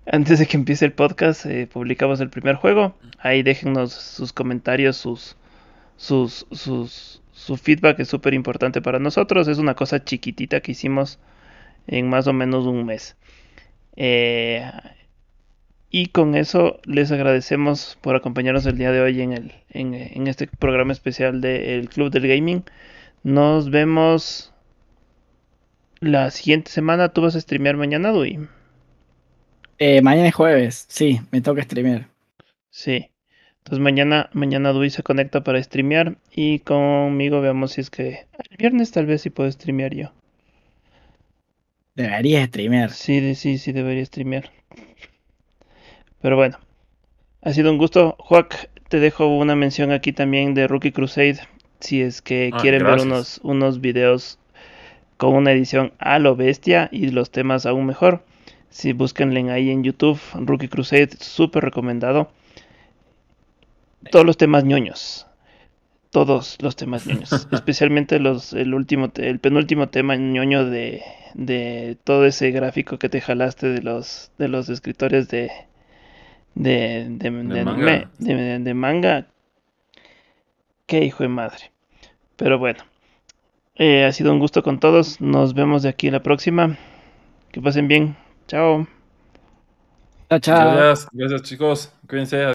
antes de que empiece el podcast, eh, publicamos el primer juego. Ahí déjennos sus comentarios, sus, sus, sus, su feedback es súper importante para nosotros. Es una cosa chiquitita que hicimos en más o menos un mes. Eh, y con eso les agradecemos por acompañarnos el día de hoy en, el, en, en este programa especial del Club del Gaming. Nos vemos la siguiente semana. ¿Tú vas a streamear mañana, Dui? Eh, mañana es jueves, sí, me toca streamear. Sí. Entonces mañana, mañana Dui se conecta para streamear y conmigo veamos si es que el viernes tal vez sí puedo streamear yo. Deberías streamear. Sí, sí, sí debería streamear. Pero bueno, ha sido un gusto. Joac, te dejo una mención aquí también de Rookie Crusade. Si es que Ah, quieren ver unos, unos videos con una edición a lo bestia y los temas aún mejor. Si búsquenle ahí en YouTube, Rookie Crusade, súper recomendado. Todos los temas ñoños. Todos los temas ñoños. Especialmente los, el último, el penúltimo tema ñoño de, de todo ese gráfico que te jalaste de los, de los escritores de, de, de, de manga. anime, de- de manga. Qué hijo de madre. Pero bueno. Eh, ha sido un gusto con todos. Nos vemos de aquí a la próxima. Que pasen bien. Chao. Chao, chao. Gracias, gracias chicos. Cuídense.